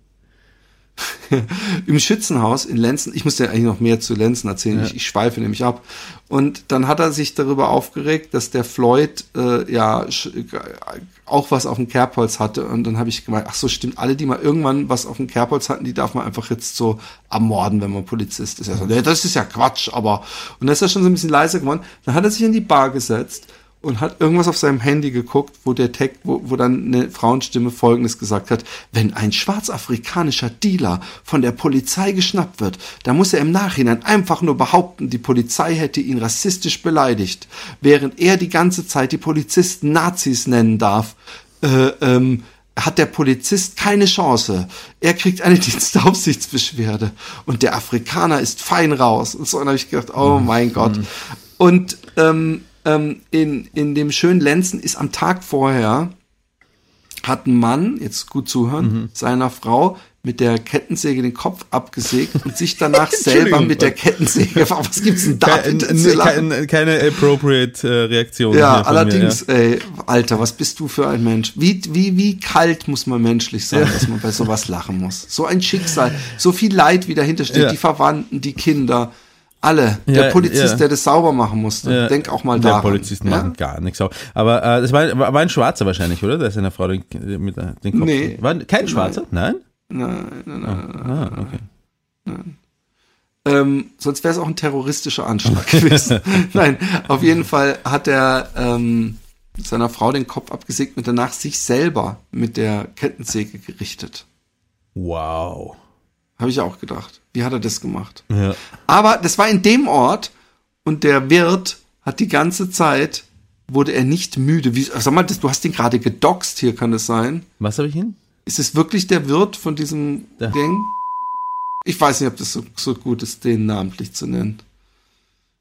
(laughs) Im Schützenhaus in Lenzen, ich muss dir eigentlich noch mehr zu Lenzen erzählen, ich, ich schweife nämlich ab. Und dann hat er sich darüber aufgeregt, dass der Floyd äh, ja sch- auch was auf dem Kerbholz hatte. Und dann habe ich gemeint, ach so, stimmt, alle, die mal irgendwann was auf dem Kerbholz hatten, die darf man einfach jetzt so ermorden, wenn man Polizist ist. Er so, nee, das ist ja Quatsch, aber. Und dann ist er schon so ein bisschen leiser geworden. Dann hat er sich in die Bar gesetzt und hat irgendwas auf seinem Handy geguckt, wo der Text, wo, wo dann eine Frauenstimme Folgendes gesagt hat: Wenn ein schwarzafrikanischer Dealer von der Polizei geschnappt wird, dann muss er im Nachhinein einfach nur behaupten, die Polizei hätte ihn rassistisch beleidigt, während er die ganze Zeit die Polizisten Nazis nennen darf. Äh, ähm, hat der Polizist keine Chance. Er kriegt eine (laughs) Dienstaufsichtsbeschwerde und der Afrikaner ist fein raus. Und so habe ich gedacht, oh mein Gott. Und ähm, ähm, in, in dem schönen Lenzen ist am Tag vorher hat ein Mann, jetzt gut zuhören, seiner Frau mit der Kettensäge den Kopf abgesägt und sich (laughs) danach selber mit der Kettensäge. Was gibt's denn da? Kein, bitte zu lachen? kein, keine appropriate äh, Reaktion. Ja, allerdings, Mir, ey, Alter, was bist du für ein Mensch? Wie, wie, wie kalt muss man menschlich sein, dass man bei sowas lachen muss? So ein Schicksal, so viel Leid, wie dahinter steht, Ja. die Verwandten, die Kinder, alle. Ja, der Polizist, ja. der das sauber machen musste. ja. Denk auch mal Der daran. Polizisten ja? machen gar nichts. auch. Aber äh, das war, war ein Schwarzer wahrscheinlich, oder? Der seiner Frau den, mit der- den Kopf. Nee. War kein Schwarzer? Nein? Nein, nein, nein. Ah, okay. Ähm, sonst wäre es auch ein terroristischer Anschlag (laughs) gewesen. Nein, auf jeden Fall hat er ähm, seiner Frau den Kopf abgesägt und danach sich selber mit der Kettensäge gerichtet. Wow. Habe ich auch gedacht. Wie hat er das gemacht? Ja. Aber das war in dem Ort und der Wirt hat die ganze Zeit, wurde er nicht müde. Wie, sag mal, das, du hast ihn gerade gedoxt hier, kann es sein? Was habe ich hin? Ist es wirklich der Wirt von diesem Ja. Ding? Ich weiß nicht, ob das so, so gut ist, den namentlich zu nennen.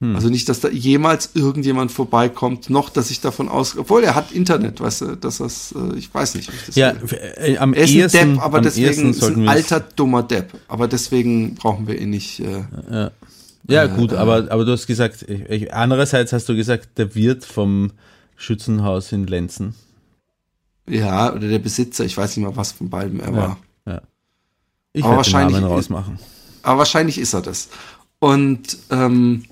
Hm. Also nicht, dass da jemals irgendjemand vorbeikommt, noch, dass ich davon aus, obwohl er hat Internet, weißt du, dass das, äh, ich weiß nicht, ich das Ja, äh, am Er ist ein ehesten, Depp, aber deswegen ist ein alter, dummer Depp. Aber deswegen brauchen wir ihn nicht. Äh, Ja, gut, aber, aber du hast gesagt, ich, ich, andererseits hast du gesagt, der Wirt vom Schützenhaus in Lenzen. ja, oder der Besitzer, ich weiß nicht mal, was von beiden er war. ja. Ich Aber werde den wahrscheinlich- Namen rausmachen. Aber wahrscheinlich ist er das. Und ähm,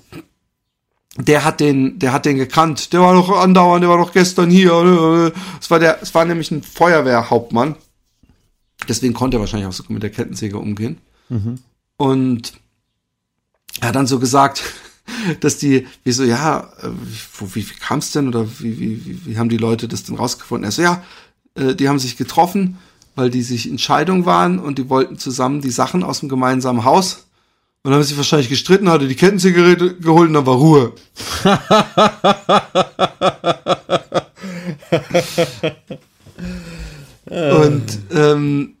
der hat den, der hat den gekannt. Der war doch andauernd, der war doch gestern hier. Es war der, es war nämlich ein Feuerwehrhauptmann. Deswegen konnte er wahrscheinlich auch so gut mit der Kettensäge umgehen. Und er hat dann so gesagt, (laughs) dass die, wie so, ja, äh, wie, wie kam es denn oder wie, wie, wie, haben die Leute das denn rausgefunden? Er so, ja, äh, die haben sich getroffen, weil die sich in Scheidung waren und die wollten zusammen die Sachen aus dem gemeinsamen Haus. Und dann haben sie sich wahrscheinlich gestritten, hatte die Kettenzigarette geholt und dann war Ruhe. (laughs) und, ähm,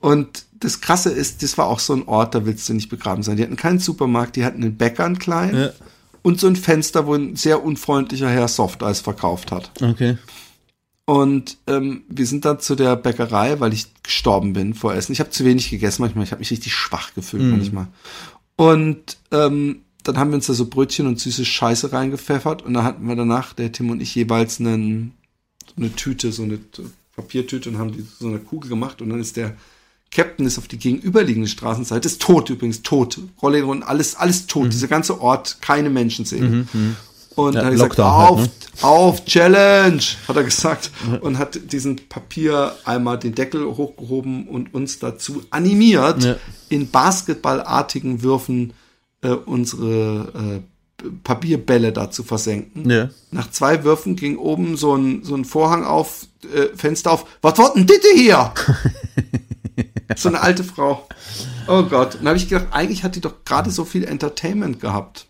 und das Krasse ist, das war auch so ein Ort, da willst du nicht begraben sein. Die hatten keinen Supermarkt, die hatten einen Bäcker, einen kleinen, Ja. und so ein Fenster, wo ein sehr unfreundlicher Herr Softeis verkauft hat. Okay. Und ähm, wir sind dann zu der Bäckerei, weil ich gestorben bin vor Essen. Ich habe zu wenig gegessen manchmal. Ich habe mich richtig schwach gefühlt manchmal. Und ähm, dann haben wir uns da so Brötchen und süße Scheiße reingepfeffert. Und dann hatten wir danach, der Tim und ich, jeweils einen, so eine Tüte, so eine Papiertüte und haben die so eine Kugel gemacht. Und dann ist der Captain ist auf die gegenüberliegende Straßenseite, ist tot übrigens, tot. Rollläden und alles, alles tot. Dieser ganze Ort, keine Menschenseele. Und Ja, dann hat er gesagt, halt, auf, ne? auf, Challenge, hat er gesagt. Und hat diesen Papiereimer den Deckel hochgehoben und uns dazu animiert, Ja. in basketballartigen Würfen äh, unsere äh, Papierbälle da zu versenken. Ja. Nach zwei Würfen ging oben so ein, so ein Vorhang auf, äh, Fenster auf. Was wird denn Ditte hier? (laughs) so eine alte Frau. Oh Gott. Und da habe ich gedacht, eigentlich hat die doch gerade so viel Entertainment gehabt.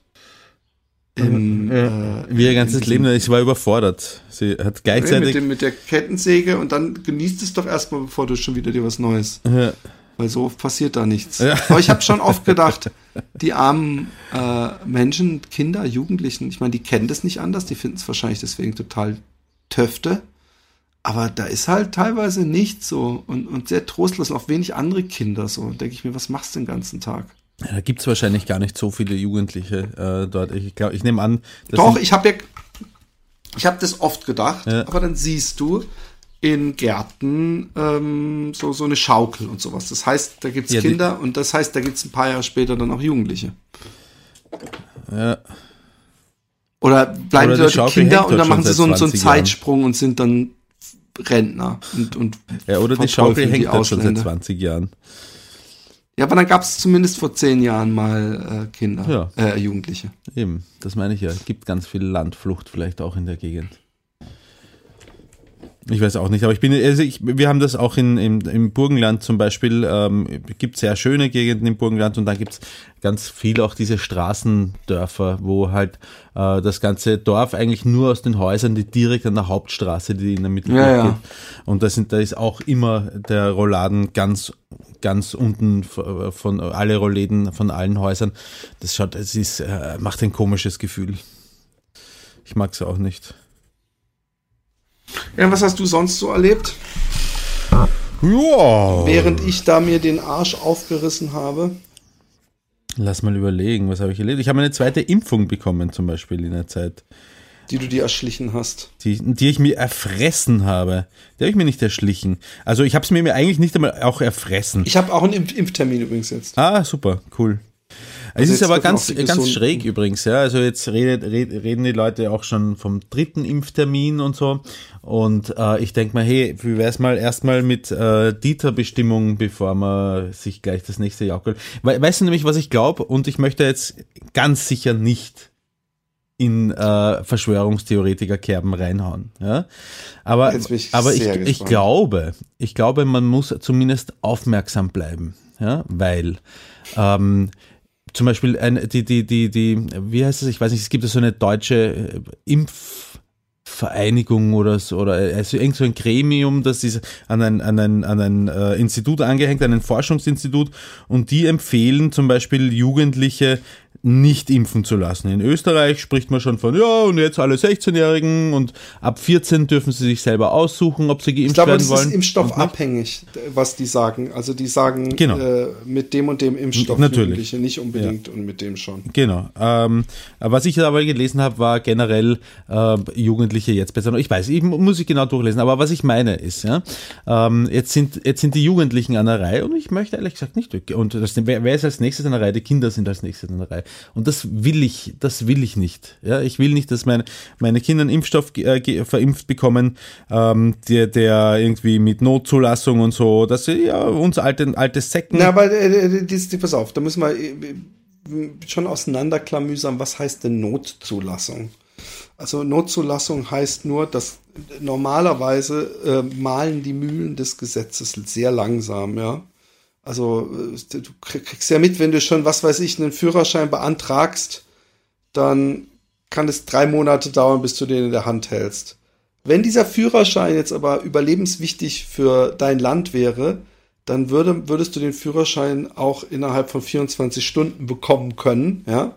Im, äh, Wie ihr ganzes Leben, ich war überfordert. Sie hat Nee, mit, gleichzeitig. dem, mit der Kettensäge und dann genießt es doch erstmal, bevor du schon wieder dir was Neues. Ja. Weil so oft passiert da nichts. Ja. Aber ich habe schon oft (laughs) gedacht, die armen äh, Menschen, Kinder, Jugendlichen, ich meine, die kennen das nicht anders, die finden es wahrscheinlich deswegen total töfte. Aber da ist halt teilweise nichts so und, und sehr trostlos und auch wenig andere Kinder so. Denke ich mir, was machst du den ganzen Tag? Ja, da gibt's wahrscheinlich gar nicht so viele Jugendliche äh, dort. Ich glaube, ich nehme an, Doch, ich habe ja, ich habe das oft gedacht, Ja. aber dann siehst du in Gärten ähm, so, so eine Schaukel und sowas. Das heißt, da gibt's Ja, die- Kinder und das heißt, da gibt's ein paar Jahre später dann auch Jugendliche. ja, Oder bleiben Oder die Leute Kinder und dann machen sie so, so einen 20 Jahren. Zeitsprung und sind dann Rentner und, und ja, oder die Schaukel hängt dort schon seit Ausländer. 20 Jahren. Ja, aber dann gab es zumindest vor zehn Jahren mal äh, Kinder, Ja. äh, Jugendliche. Eben, das meine ich ja. Es gibt ganz viel Landflucht vielleicht auch in der Gegend. Ich weiß auch nicht, aber ich bin, also ich, wir haben das auch in, im, im Burgenland zum Beispiel, ähm, gibt sehr schöne Gegenden im Burgenland und dann gibt's ganz viel auch diese Straßendörfer, wo halt äh, das ganze Dorf eigentlich nur aus den Häusern, die direkt an der Hauptstraße, die in der Mitte Ja, ja. geht. Und da sind, da ist auch immer der Rolladen ganz, ganz unten v- von alle Rollläden von allen Häusern. Das schaut, es ist, äh, macht ein komisches Gefühl. Ich mag's auch nicht. Ja, was hast du sonst so erlebt? Ja. Während ich da mir den Arsch aufgerissen habe. Lass mal überlegen, was habe ich erlebt? Ich habe eine zweite Impfung bekommen, zum Beispiel in der Zeit, die du dir erschlichen hast. die, die ich mir erfressen habe. Die habe ich mir nicht erschlichen. Also ich habe es mir eigentlich nicht einmal auch erfressen. Ich habe auch einen Impf Impftermin übrigens jetzt. Ah, super, cool. Es Also ist jetzt aber ganz, ganz schräg übrigens, ja. Also jetzt redet, red, reden die Leute auch schon vom dritten Impftermin und so. Und äh, ich denke mal, hey, wie wär's mal erstmal mit äh, Dieter-Bestimmung, bevor man sich gleich das nächste Jaukel. We weißt du nämlich, was ich glaube? Und ich möchte jetzt ganz sicher nicht in äh, Verschwörungstheoretiker-Kerben reinhauen. Ja? Aber, ich aber ich, ich glaube, ich glaube, man muss zumindest aufmerksam bleiben. Ja? Weil ähm, zum Beispiel ein, die, die, die, die, wie heißt es, ich weiß nicht, es gibt so eine deutsche äh, Impfvereinigung oder so, oder also irgend so ein Gremium, das ist an ein, an ein, an ein äh, Institut angehängt, an ein Forschungsinstitut. Und die empfehlen zum Beispiel Jugendliche nicht impfen zu lassen. In Österreich spricht man schon von, ja, und jetzt alle 16-Jährigen und ab 14 dürfen sie sich selber aussuchen, ob sie geimpft Ich glaube, werden das wollen. ist impfstoff und nicht. abhängig, was die sagen. Also die sagen Genau. äh, mit dem und dem Impfstoff Natürlich. Jugendliche nicht unbedingt und mit dem schon. Genau. Ähm, was ich aber gelesen habe, war generell äh, Jugendliche jetzt besser. Ich weiß, ich muss ich genau durchlesen, aber was ich meine ist, ja, ähm, jetzt sind jetzt sind die Jugendlichen an der Reihe und ich möchte ehrlich gesagt nicht. Und das, wer, wer ist als nächstes an der Reihe? Die Kinder sind als nächstes an der Reihe. Und das will ich, das will ich nicht. Ja, ich will nicht, dass meine meine Kinder einen Impfstoff äh, verimpft bekommen, ähm, der der irgendwie mit Notzulassung und so, dass sie ja uns alte alte Säcken. Na, aber äh, das, das, pass auf, da müssen wir äh, schon auseinanderklamüsern, was heißt denn Notzulassung? Also Notzulassung heißt nur, dass normalerweise äh, malen die Mühlen des Gesetzes sehr langsam, ja. Also äh, du krieg- kriegst ja mit, wenn du schon, was weiß ich, einen Führerschein beantragst, dann kann es drei Monate dauern, bis du den in der Hand hältst. Wenn dieser Führerschein jetzt aber überlebenswichtig für dein Land wäre, dann würde, würdest du den Führerschein auch innerhalb von 24 Stunden bekommen können, ja.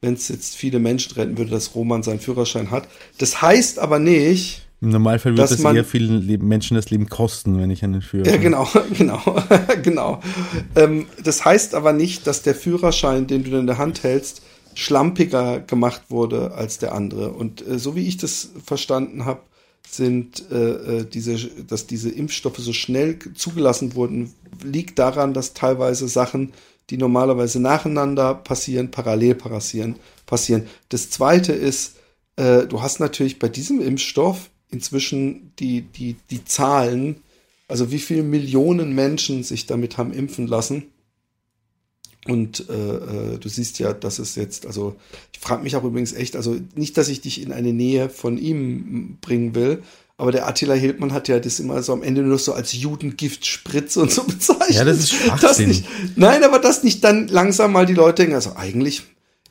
Wenn es jetzt viele Menschen retten würde, dass Roman seinen Führerschein hat. Das heißt aber nicht, Im Normalfall wird dass das man- eher vielen Leben, Menschen das Leben kosten, wenn ich einen Führer Ja, genau, (laughs) genau, (laughs) genau. Ähm, das heißt aber nicht, dass der Führerschein, den du in der Hand hältst, schlampiger gemacht wurde als der andere. Und äh, so wie ich das verstanden habe, sind äh, äh, diese, dass diese Impfstoffe so schnell zugelassen wurden, liegt daran, dass teilweise Sachen, die normalerweise nacheinander passieren, parallel passieren. passieren. Das zweite ist, äh, du hast natürlich bei diesem Impfstoff inzwischen die, die, die Zahlen, also wie viele Millionen Menschen sich damit haben impfen lassen. Und äh, äh, du siehst ja, dass es jetzt, also ich frage mich auch übrigens echt, also nicht, dass ich dich in eine Nähe von ihm bringen will, aber der Attila Hildmann hat ja das immer so am Ende nur so als Judengiftspritz und so bezeichnet. Ja, das ist Schwachsinn. nicht, nein, aber dass nicht dann langsam mal die Leute denken, also eigentlich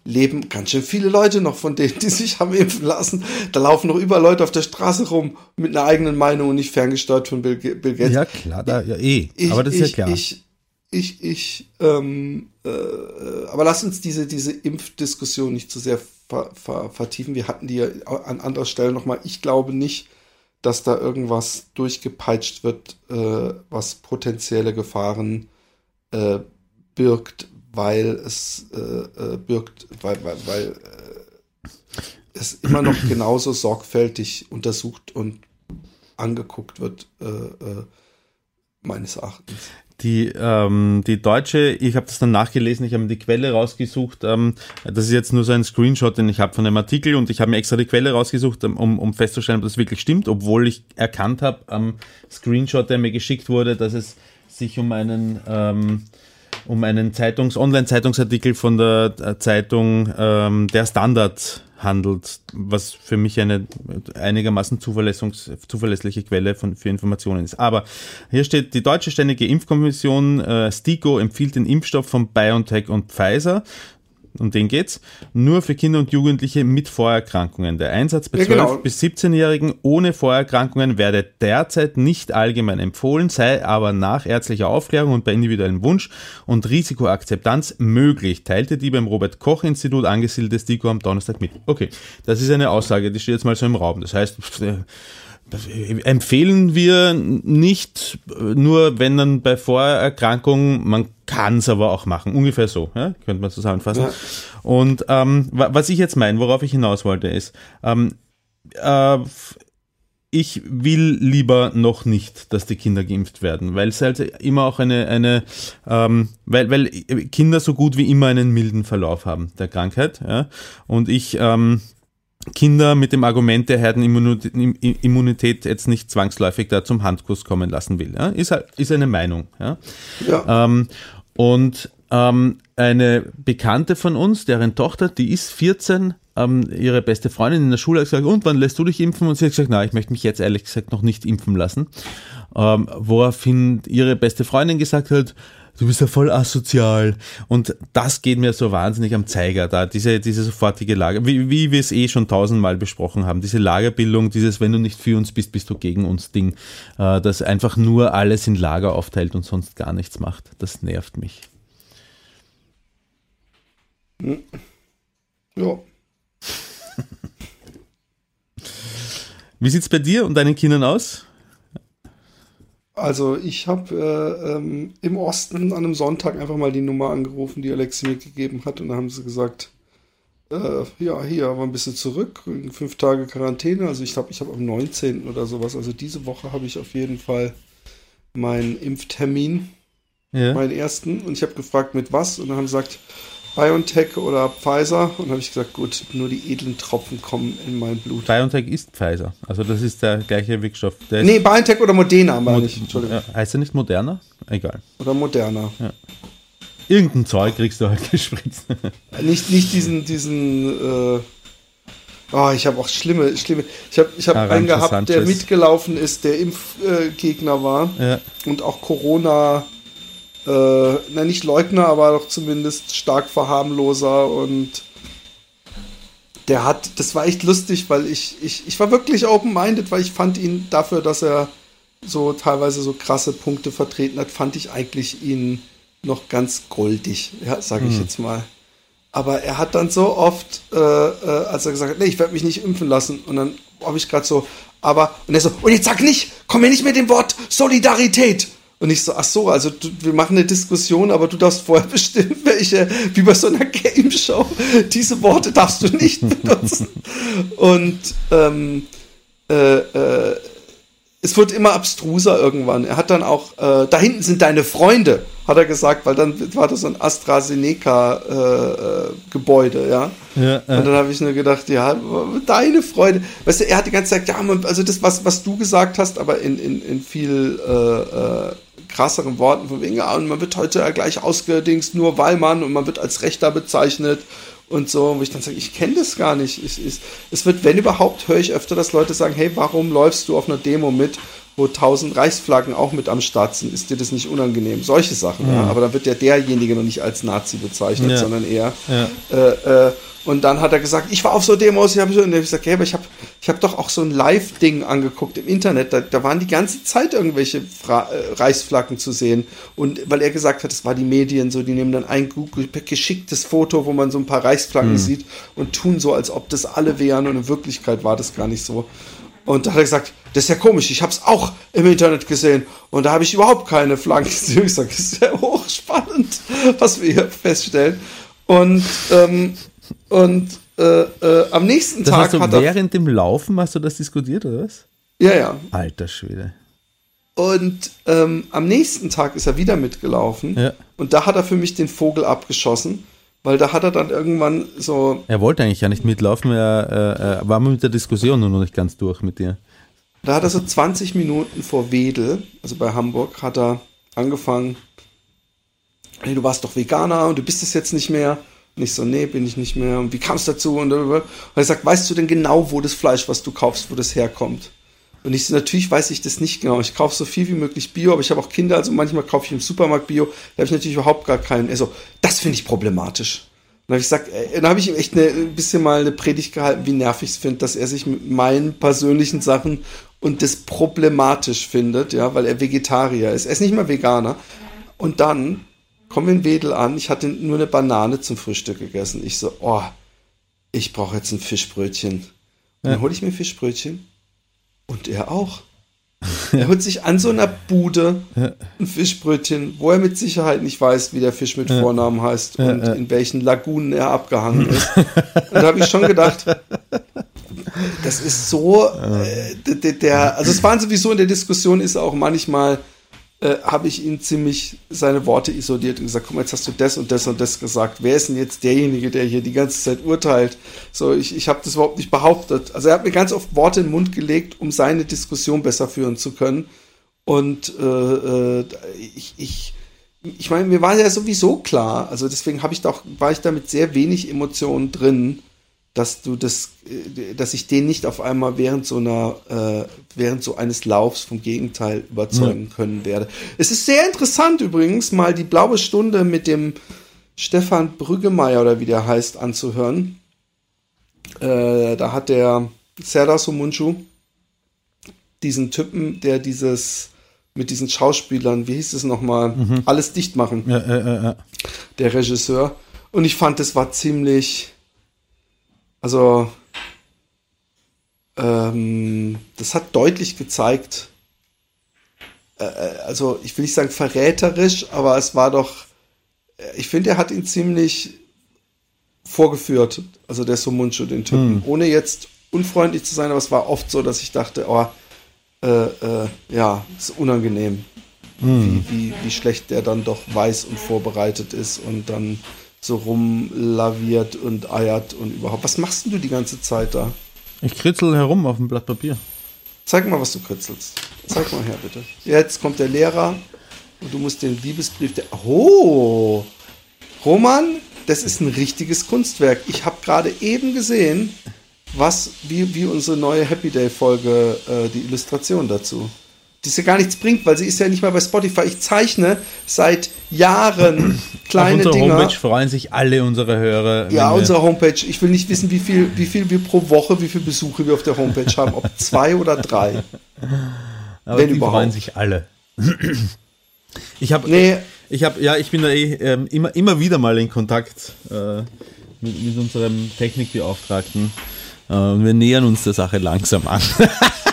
leben ganz schön viele Leute noch von denen, die (laughs) sich haben impfen lassen. Da laufen noch über Leute auf der Straße rum mit einer eigenen Meinung und nicht ferngesteuert von Bill, Bill Gates. Ja, klar, da, ja, eh. Ich, aber das ist ich, ja klar. Ich, ich, ich, ähm, äh, äh, aber lass uns diese, diese Impfdiskussion nicht zu sehr ver, ver, vertiefen. Wir hatten die ja an anderer Stelle nochmal. Ich glaube nicht, dass da irgendwas durchgepeitscht wird, äh, was potenzielle Gefahren äh, birgt, weil es äh, äh, birgt, weil, weil, weil äh, es immer noch genauso sorgfältig untersucht und angeguckt wird, äh, meines Erachtens. Die, ähm, die deutsche, ich habe das dann nachgelesen, ich habe mir die Quelle rausgesucht. Ähm, das ist jetzt nur so ein Screenshot, den ich habe von einem Artikel und ich habe mir extra die Quelle rausgesucht, um, um festzustellen, ob das wirklich stimmt, obwohl ich erkannt habe am Screenshot, der mir geschickt wurde, dass es sich um einen ähm, um einen Zeitungs-, Online-Zeitungsartikel von der äh, Zeitung ähm, Der Standard handelt, was für mich eine einigermaßen zuverlässliche Quelle von, für Informationen ist. Aber hier steht, die Deutsche Ständige Impfkommission äh, STIKO empfiehlt den Impfstoff von BioNTech und Pfizer um den geht's, nur für Kinder und Jugendliche mit Vorerkrankungen. Der Einsatz bei ja, 12- genau. bis 17-Jährigen ohne Vorerkrankungen werde derzeit nicht allgemein empfohlen, sei aber nach ärztlicher Aufklärung und bei individuellem Wunsch und Risikoakzeptanz möglich, teilte die beim Robert Koch Institut angesiedelte STIKO am Donnerstag mit. Okay, das ist eine Aussage, die steht jetzt mal so im Raum. Das heißt, das (laughs) empfehlen wir nicht nur, wenn dann bei Vorerkrankungen, man kann es aber auch machen, ungefähr so, ja? könnte man zusammenfassen. Ja. Und ähm, was ich jetzt meine, worauf ich hinaus wollte, ist, ähm, äh, ich will lieber noch nicht, dass die Kinder geimpft werden, weil es halt immer auch eine, eine ähm, weil, weil Kinder so gut wie immer einen milden Verlauf haben der Krankheit. Ja? Und ich ähm, Kinder mit dem Argument der Herdenimmunität jetzt nicht zwangsläufig da zum Handkuss kommen lassen will. Ja? Ist, halt, ist eine Meinung. Ja? ja. Ähm, und ähm, eine Bekannte von uns, deren Tochter, die ist 14, ähm, ihre beste Freundin in der Schule hat gesagt, und wann lässt du dich impfen? Und sie hat gesagt, na, ich möchte mich jetzt ehrlich gesagt noch nicht impfen lassen. Ähm, woraufhin ihre beste Freundin gesagt hat, du bist ja voll asozial. Und das geht mir so wahnsinnig am Zeiger da, diese, diese sofortige Lager, wie, wie wir es eh schon tausendmal besprochen haben, diese Lagerbildung, dieses, wenn du nicht für uns bist, bist du gegen uns Ding, äh, das einfach nur alles in Lager aufteilt und sonst gar nichts macht. Das nervt mich. Ja. Wie sieht's bei dir und deinen Kindern aus? Also ich habe äh, ähm, im Osten an einem Sonntag einfach mal die Nummer angerufen, die Alexi mir gegeben hat. Und da haben sie gesagt, äh, ja, hier war ein bisschen zurück, fünf Tage Quarantäne. Also ich glaube, ich habe am 19. oder sowas. Also diese Woche habe ich auf jeden Fall meinen Impftermin, ja. meinen ersten. Und ich habe gefragt, mit was? Und dann haben sie gesagt, BioNTech oder Pfizer. Und habe ich gesagt, gut, nur die edlen Tropfen kommen in mein Blut. BioNTech ist Pfizer. Also das ist der gleiche Wirkstoff. Der nee, BioNTech oder Moderna meine ich. Entschuldigung. Ja, heißt er nicht Moderna? Egal. Oder Moderna. Ja. Irgendein Zeug kriegst du halt (laughs) gespritzt. nicht, nicht diesen, diesen, äh, Oh, ich habe auch schlimme, schlimme. Ich habe ich hab einen gehabt, Sanchez. der mitgelaufen ist, der Impfgegner äh, war ja. und auch Corona äh, na, nicht Leugner, aber doch zumindest stark Verharmloser und der hat, das war echt lustig, weil ich, ich, ich war wirklich open-minded, weil ich fand ihn dafür, dass er so teilweise so krasse Punkte vertreten hat, fand ich eigentlich ihn noch ganz goldig, ja, sage ich hm. jetzt mal. Aber er hat dann so oft, äh, äh, als er gesagt hat, nee, ich werde mich nicht impfen lassen, und dann habe ich gerade so, aber, und er so, und jetzt sag nicht, komm mir nicht mit dem Wort Solidarität. Und ich so, ach so, also du, wir machen eine Diskussion, aber du darfst vorher (laughs) bestimmen, welche, wie bei so einer Game Show, diese Worte darfst du nicht (laughs) benutzen. Und ähm, äh, äh, es wird immer abstruser irgendwann. Er hat dann auch, äh, da hinten sind deine Freunde, hat er gesagt, weil dann war das so ein AstraZeneca-Gebäude, äh, ja? ja. Und dann habe ich nur gedacht, ja, deine Freunde. Weißt du, er hat die ganze Zeit, ja, also das, was, was du gesagt hast, aber in, in, in viel äh, äh, krasseren Worten von wegen, ja, und man wird heute ja gleich ausgedingst, nur weil man und man wird als Rechter bezeichnet und so, wo ich dann sage, ich kenne das gar nicht. Ich, ich, es wird, wenn überhaupt, höre ich öfter, dass Leute sagen, hey, warum läufst du auf einer Demo mit, wo tausend Reichsflaggen auch mit am Start sind? Ist dir das nicht unangenehm? Solche Sachen, ja. ja. Aber da wird ja derjenige noch nicht als Nazi bezeichnet, ja. sondern eher äh, äh, und dann hat er gesagt, ich war auf so Demos, ich habe so, und ich gesagt, ja, aber ich habe ich hab doch auch so ein Live-Ding angeguckt im Internet, da, da waren die ganze Zeit irgendwelche Fra äh, Reichsflaggen zu sehen. Und weil er gesagt hat, das war die Medien so, die nehmen dann ein geschicktes Foto, wo man so ein paar Reichsflaggen mhm. sieht und tun so, als ob das alle wären und in Wirklichkeit war das gar nicht so. Und da hat er gesagt, das ist ja komisch, ich habe es auch im Internet gesehen und da habe ich überhaupt keine Flaggen gesehen. Ich sage, das ist ja hochspannend, was wir hier feststellen. Und ähm, und äh, äh, am nächsten das Tag hat er. Während dem Laufen hast du das diskutiert, oder was? Ja, ja. Alter Schwede. Und ähm, am nächsten Tag ist er wieder mitgelaufen. Ja. Und da hat er für mich den Vogel abgeschossen, weil da hat er dann irgendwann so. Er wollte eigentlich ja nicht mitlaufen, er äh, war mit der Diskussion nur noch nicht ganz durch mit dir. Da hat er so 20 Minuten vor Wedel, also bei Hamburg, hat er angefangen, hey, du warst doch Veganer und du bist es jetzt nicht mehr. Und ich so, nee, bin ich nicht mehr. Und wie kam es dazu? Und, und er sagt, weißt du denn genau, wo das Fleisch, was du kaufst, wo das herkommt? Und ich so, natürlich weiß ich das nicht genau. Ich kaufe so viel wie möglich Bio, aber ich habe auch Kinder, also manchmal kaufe ich im Supermarkt Bio. Da habe ich natürlich überhaupt gar keinen. Also, das finde ich problematisch. Und habe ich gesagt, äh, dann habe ich ihm echt eine, ein bisschen mal eine Predigt gehalten, wie nervig es finde, dass er sich mit meinen persönlichen Sachen und das problematisch findet, ja, weil er Vegetarier ist. Er ist nicht mal Veganer. Und dann kommen wir in Wedel an. Ich hatte nur eine Banane zum Frühstück gegessen. Ich so, oh, ich brauche jetzt ein Fischbrötchen. Und dann hole ich mir ein Fischbrötchen und er auch. Er holt sich an so einer Bude ein Fischbrötchen, wo er mit Sicherheit nicht weiß, wie der Fisch mit Vornamen heißt und in welchen Lagunen er abgehangen ist. Und da habe ich schon gedacht, das ist so, äh, der, der, also es waren sowieso in der Diskussion ist auch manchmal, äh, habe ich ihn ziemlich seine Worte isoliert und gesagt, guck mal, jetzt hast du das und das und das gesagt. Wer ist denn jetzt derjenige, der hier die ganze Zeit urteilt? So, ich, ich habe das überhaupt nicht behauptet. Also er hat mir ganz oft Worte in den Mund gelegt, um seine Diskussion besser führen zu können. Und äh, äh, ich, ich, ich meine, mir war ja sowieso klar, also deswegen habe ich doch, war ich da mit sehr wenig Emotionen drin, dass du das, äh, dass ich den nicht auf einmal während so einer, äh, während so eines Laufs vom Gegenteil überzeugen können werde. Es ist sehr interessant übrigens, mal die blaue Stunde mit dem Stefan Brüggemeier oder wie der heißt anzuhören. Äh, da hat der Serdar Somuncu diesen Typen, der dieses mit diesen Schauspielern, wie hieß es nochmal, alles dicht machen, Ja, äh. der Regisseur. Und ich fand, das war ziemlich, also, ähm, das hat deutlich gezeigt, äh, äh, also ich will nicht sagen verräterisch, aber es war doch, äh, ich finde, er hat ihn ziemlich vorgeführt, also der Sumunchu, den Typen, ohne jetzt unfreundlich zu sein, aber es war oft so, dass ich dachte, oh, äh, äh, ja, ist unangenehm, wie, wie, wie schlecht der dann doch weiß und vorbereitet ist und dann so rumlaviert und eiert und überhaupt. Was machst denn du die ganze Zeit da? Ich kritzel herum auf dem Blatt Papier. Zeig mal, was du kritzelst. Zeig mal her, bitte. Jetzt kommt der Lehrer und du musst den Liebesbrief der. Oh! Roman, das ist ein richtiges Kunstwerk. Ich habe gerade eben gesehen, was, wie, wie unsere neue Happy Day-Folge, äh, die Illustration dazu. Die ist ja gar nichts bringt, weil sie ist ja nicht mal bei Spotify. Ich zeichne seit Jahren (clears throat) kleine auf unserer Dinger. Homepage freuen sich alle unsere Hörer. Ja, unsere Homepage. Ich will nicht wissen, wie viel, wie viel wir pro Woche, wie viele Besuche wir auf der Homepage haben. Ob zwei oder drei. (laughs) aber wenn die überhaupt. freuen sich alle. (clears throat) Ich habe Nee, Ich habe, ja, ich bin da eh ähm, immer, immer wieder mal in Kontakt äh, mit, mit unserem Technikbeauftragten. Äh, wir nähern uns der Sache langsam an. (laughs)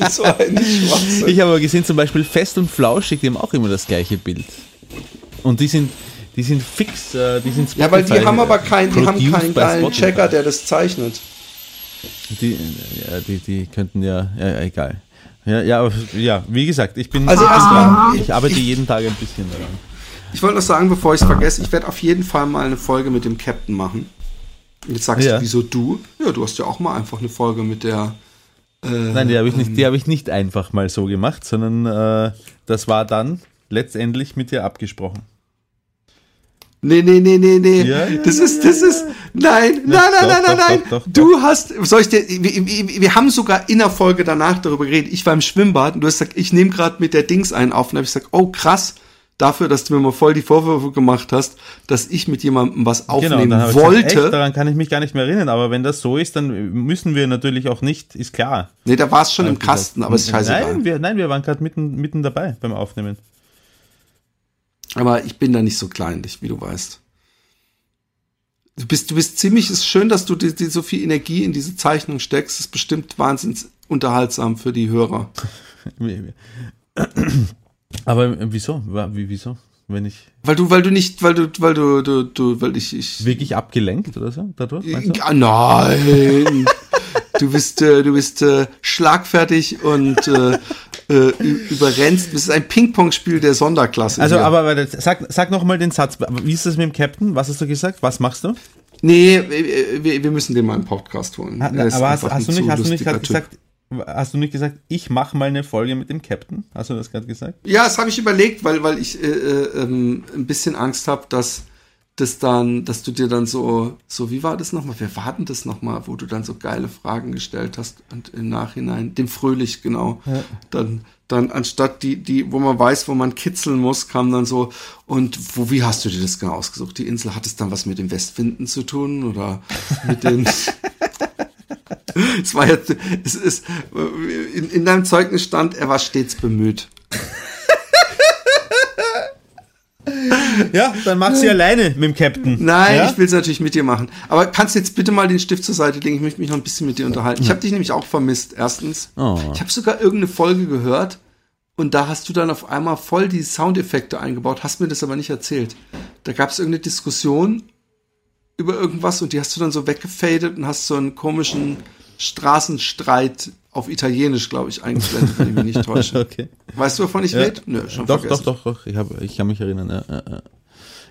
(laughs) so ein Schwachsinn. Ich habe aber gesehen, zum Beispiel Fest und Flauschig, die haben auch immer das gleiche Bild. Und die sind, die sind fix, äh, die sind Ja, weil die Spotify haben aber keinen, die haben keinen geilen Spotify. Checker, der das zeichnet. Die, ja, die, die könnten ja, ja, egal. Ja, ja, ja, wie gesagt, ich bin, Also erstmal- dran. ich- ich arbeite ich- jeden Tag ein bisschen daran. Ich wollte noch sagen, bevor ich es vergesse, ich werde auf jeden Fall mal eine Folge mit dem Captain machen. Und Jetzt sagst Ja. du, wieso du? Ja, du hast ja auch mal einfach eine Folge mit der. Äh, Nein, die habe ich, nicht- die hab ich nicht einfach mal so gemacht, sondern äh, das war dann letztendlich mit dir abgesprochen. Nee, nee, nee, nee, nee. Ja, ja, das ist, das ist, nein, nein, nein, doch, nein, nein, nein. du hast, soll ich dir, wir, wir, wir haben sogar in der Folge danach darüber geredet. Ich war im Schwimmbad und du hast gesagt, ich nehme gerade mit der Dings einen auf. Und habe ich gesagt, oh krass, dafür, dass du mir mal voll die Vorwürfe gemacht hast, dass ich mit jemandem was aufnehmen dann hab ich wollte. Gesagt, echt, daran kann ich mich gar nicht mehr erinnern, aber wenn das so ist, dann müssen wir natürlich auch nicht, ist klar. nee, da war es schon im ich gesagt. Kasten, aber ist scheißegal. Nein, wir, nein, wir waren gerade mitten, mitten dabei beim Aufnehmen. Aber ich bin da nicht so kleinlich, wie du weißt. Du bist, du bist ziemlich, ist schön, dass du die so viel Energie in diese Zeichnung steckst. ist bestimmt wahnsinnig unterhaltsam für die Hörer. (laughs) Aber äh, wieso? Wie, wieso? Wenn ich Weil du, weil du nicht, weil du, weil du, du, du weil ich, ich, wirklich abgelenkt oder so dadurch? ja, nein. (laughs) Du bist, äh, du bist äh, schlagfertig und äh, äh, überrennst. Das ist ein Ping-Pong-Spiel der Sonderklasse. Also, hier. aber warte, sag, sag noch mal den Satz. Wie ist das mit dem Captain? Was hast du gesagt? Was machst du? nee, wir, wir- wir müssen den mal einen Podcast holen. Ha- Er aber hast, hast du nicht, hast du nicht gerade gesagt, hast du nicht gesagt, ich mache mal eine Folge mit dem Captain? Hast du das gerade gesagt? Ja, das habe ich überlegt, weil, weil ich äh, äh, ähm, ein bisschen Angst habe, dass das dann, dass du dir dann so, so, wie war das nochmal? Wir warten das nochmal, wo du dann so geile Fragen gestellt hast und im Nachhinein, dem Fröhlich, genau, Ja. dann, dann anstatt die, die, wo man weiß, wo man kitzeln muss, kam dann so, und wo, wie hast du dir das genau ausgesucht? Die Insel, hat es dann was mit dem Westwinden zu tun oder mit den, (laughs) (laughs) es war jetzt, es ist, in, in deinem Zeugnis stand, er war stets bemüht. (laughs) Ja, dann mach sie alleine mit dem Captain. Nein, ja? ich will es natürlich mit dir machen. Aber kannst du jetzt bitte mal den Stift zur Seite legen? Ich möchte mich noch ein bisschen mit dir unterhalten. Ich habe dich nämlich auch vermisst, erstens. Oh. Ich habe sogar irgendeine Folge gehört und da hast du dann auf einmal voll die Soundeffekte eingebaut, hast mir das aber nicht erzählt. Da gab es irgendeine Diskussion über irgendwas und die hast du dann so weggefadet und hast so einen komischen Straßenstreit auf Italienisch, glaube ich, eingeblendet, wenn ich mich nicht täusche. (laughs) Okay. Weißt du, wovon ich Ja. rede? Nö, schon Doch, vergessen. doch, doch, doch. Ich, hab, ich kann mich erinnern. Ja, ja,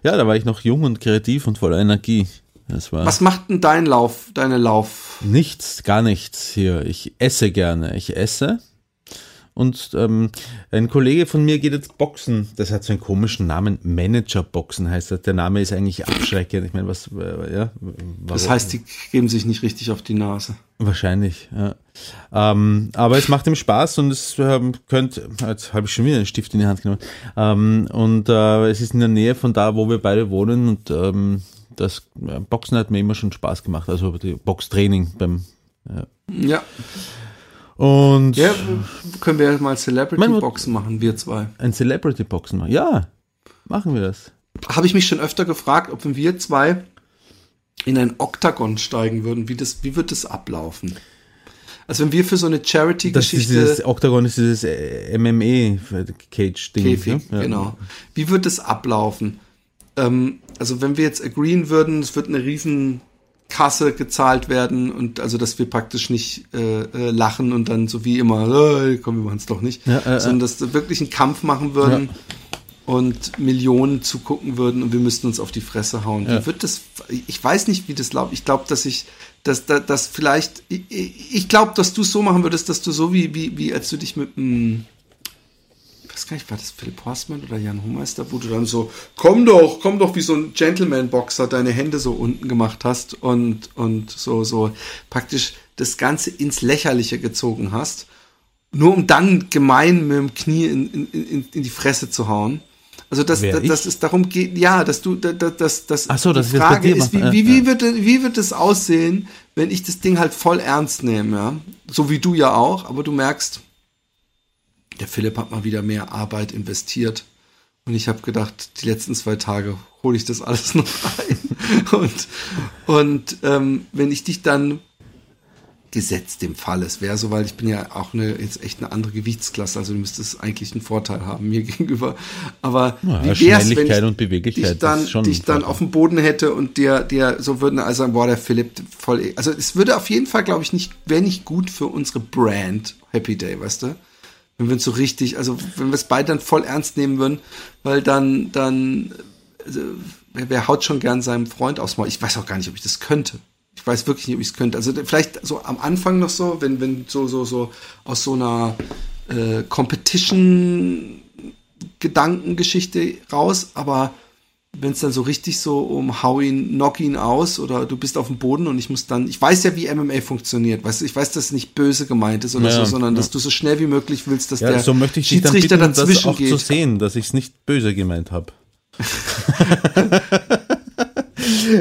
ja. da war ich noch jung und kreativ und voller Energie. Das war Was macht denn dein Lauf, deine Lauf? nichts, gar nichts hier. Ich esse gerne. Ich esse. Und ähm, ein Kollege von mir geht jetzt boxen. Das hat so einen komischen Namen. Manager-Boxen heißt das. Der Name ist eigentlich abschreckend. Ich meine, was, äh, ja. Warum? Das heißt, die geben sich nicht richtig auf die Nase. Wahrscheinlich, ja. Ähm, aber es macht ihm Spaß und es ähm, könnte, jetzt habe ich schon wieder einen Stift in die Hand genommen. Ähm, und äh, es ist in der Nähe von da, wo wir beide wohnen und ähm, das äh, Boxen hat mir immer schon Spaß gemacht, also die Boxtraining beim Ja, und ja können wir mal Celebrity Mein- Boxen machen, wir zwei. ein Celebrity Boxen machen. Ja, machen wir das. Habe ich mich schon öfter gefragt, ob wenn wir zwei in ein Oktagon steigen würden, wie das, wie wird das ablaufen? Also wenn wir für so eine Das ist Charity-Geschichte dieses Octagon ist dieses äh, MMA Cage Ding. Käfig, ne? Ja. genau. Wie wird das ablaufen? Ähm, also wenn wir jetzt agreeen würden, es wird eine riesen Kasse gezahlt werden und also dass wir praktisch nicht äh, äh, lachen und dann so wie immer, äh, komm, wir machen es doch nicht, Ja, äh, äh. sondern dass wir wirklich einen Kampf machen würden und Millionen zugucken würden und wir müssten uns auf die Fresse hauen. Ja. Wie wird das? Ich weiß nicht, wie das läuft. Ich glaube, dass ich, dass, dass, dass vielleicht, ich, ich glaube, dass du es so machen würdest, dass du so wie, wie, wie als du dich mit einem weiß gar nicht, war das Philipp Horstmann oder Jan Hohmeister, wo du dann so, komm doch, komm doch, wie so ein Gentleman-Boxer deine Hände so unten gemacht hast und, und so, so praktisch das Ganze ins Lächerliche gezogen hast, nur um dann gemein mit dem Knie in, in, in, in die Fresse zu hauen. Also dass, Wer, dass, dass es darum geht, ja, dass du, dass, dass, dass Ach so, die das Frage ist, wie, wie, Ja, wie, wird, wie wird es aussehen, wenn ich das Ding halt voll ernst nehme, ja? So wie du ja auch, aber du merkst, der Philipp hat mal wieder mehr Arbeit investiert. Und ich habe gedacht, die letzten zwei Tage hole ich das alles (laughs) noch rein. Und, und ähm, wenn ich dich dann gesetzt im Fall, es wäre so, weil ich bin ja auch eine, jetzt echt eine andere Gewichtsklasse, also du müsstest eigentlich einen Vorteil haben mir (laughs) gegenüber. Aber Ja, wie wär's, wenn ich und Beweglichkeit, dich dann, dich ein dann auf dem Boden hätte und dir, dir so würden also sagen, boah, der Philipp voll, also es würde auf jeden Fall, glaube ich, nicht, wäre nicht gut für unsere Brand Happy Day, weißt du? Wenn wir uns so richtig, also wenn wir es beide dann voll ernst nehmen würden, weil dann, dann, also, wer, wer haut schon gern seinem Freund aufs Maul? Ich weiß auch gar nicht, ob ich das könnte. Ich weiß wirklich nicht, ob ich es könnte. Also vielleicht so am Anfang noch so, wenn, wenn so, so, so aus so einer äh, Competition-Gedankengeschichte raus, aber wenn es dann so richtig so um hau ihn, knock ihn aus oder du bist auf dem Boden und ich muss dann, ich weiß ja, wie MMA funktioniert, weißt du, ich weiß, dass es nicht böse gemeint ist oder Ja, so, sondern ja. dass du so schnell wie möglich willst, dass Ja, der so möchte ich dich dann Schiedsrichter bitten, das dazwischen auch zu geht. sehen, dass ich es nicht böse gemeint habe. (laughs)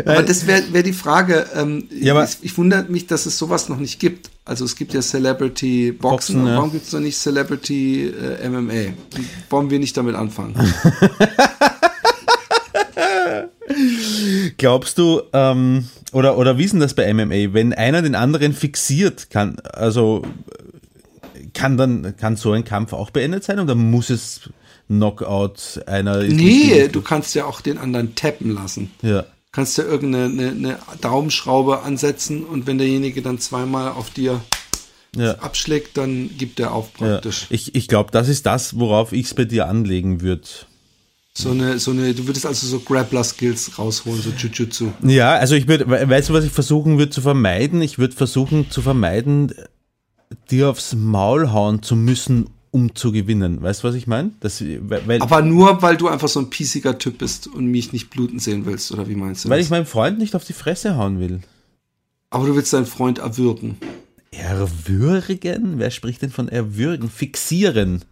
Aber das wäre wär die Frage. Ähm, Ja, aber- ich, ich wundere mich, dass es sowas noch nicht gibt. Also es gibt ja Celebrity Boxen, Boxen, ja. warum gibt es noch nicht Celebrity äh, MMA? Wollen wir nicht damit anfangen? (laughs) Glaubst du, ähm, oder, oder wie ist denn das bei MMA? Wenn einer den anderen fixiert, kann, also, kann dann, kann so ein Kampf auch beendet sein oder muss es Knockout einer nee, du kannst ja auch den anderen tappen lassen. Ja. Kannst ja irgendeine eine, Daumenschraube ansetzen und wenn derjenige dann zweimal auf dir Ja. abschlägt, dann gibt er auf Ja. praktisch. Ich, ich glaube, das ist das, worauf ich es bei dir anlegen würde. So eine, so eine, du würdest also so Grappler-Skills rausholen, so Jujutsu. Ja, also ich würde, weißt du, was ich versuchen würde zu vermeiden? Ich würde versuchen zu vermeiden, dir aufs Maul hauen zu müssen, um zu gewinnen. Weißt du, was ich meine? Aber nur, weil du einfach so ein piesiger Typ bist und mich nicht bluten sehen willst, oder wie meinst du weil das? ich meinem Freund nicht auf die Fresse hauen will. Aber du willst deinen Freund erwürgen. Erwürgen? Wer spricht denn von erwürgen? Fixieren.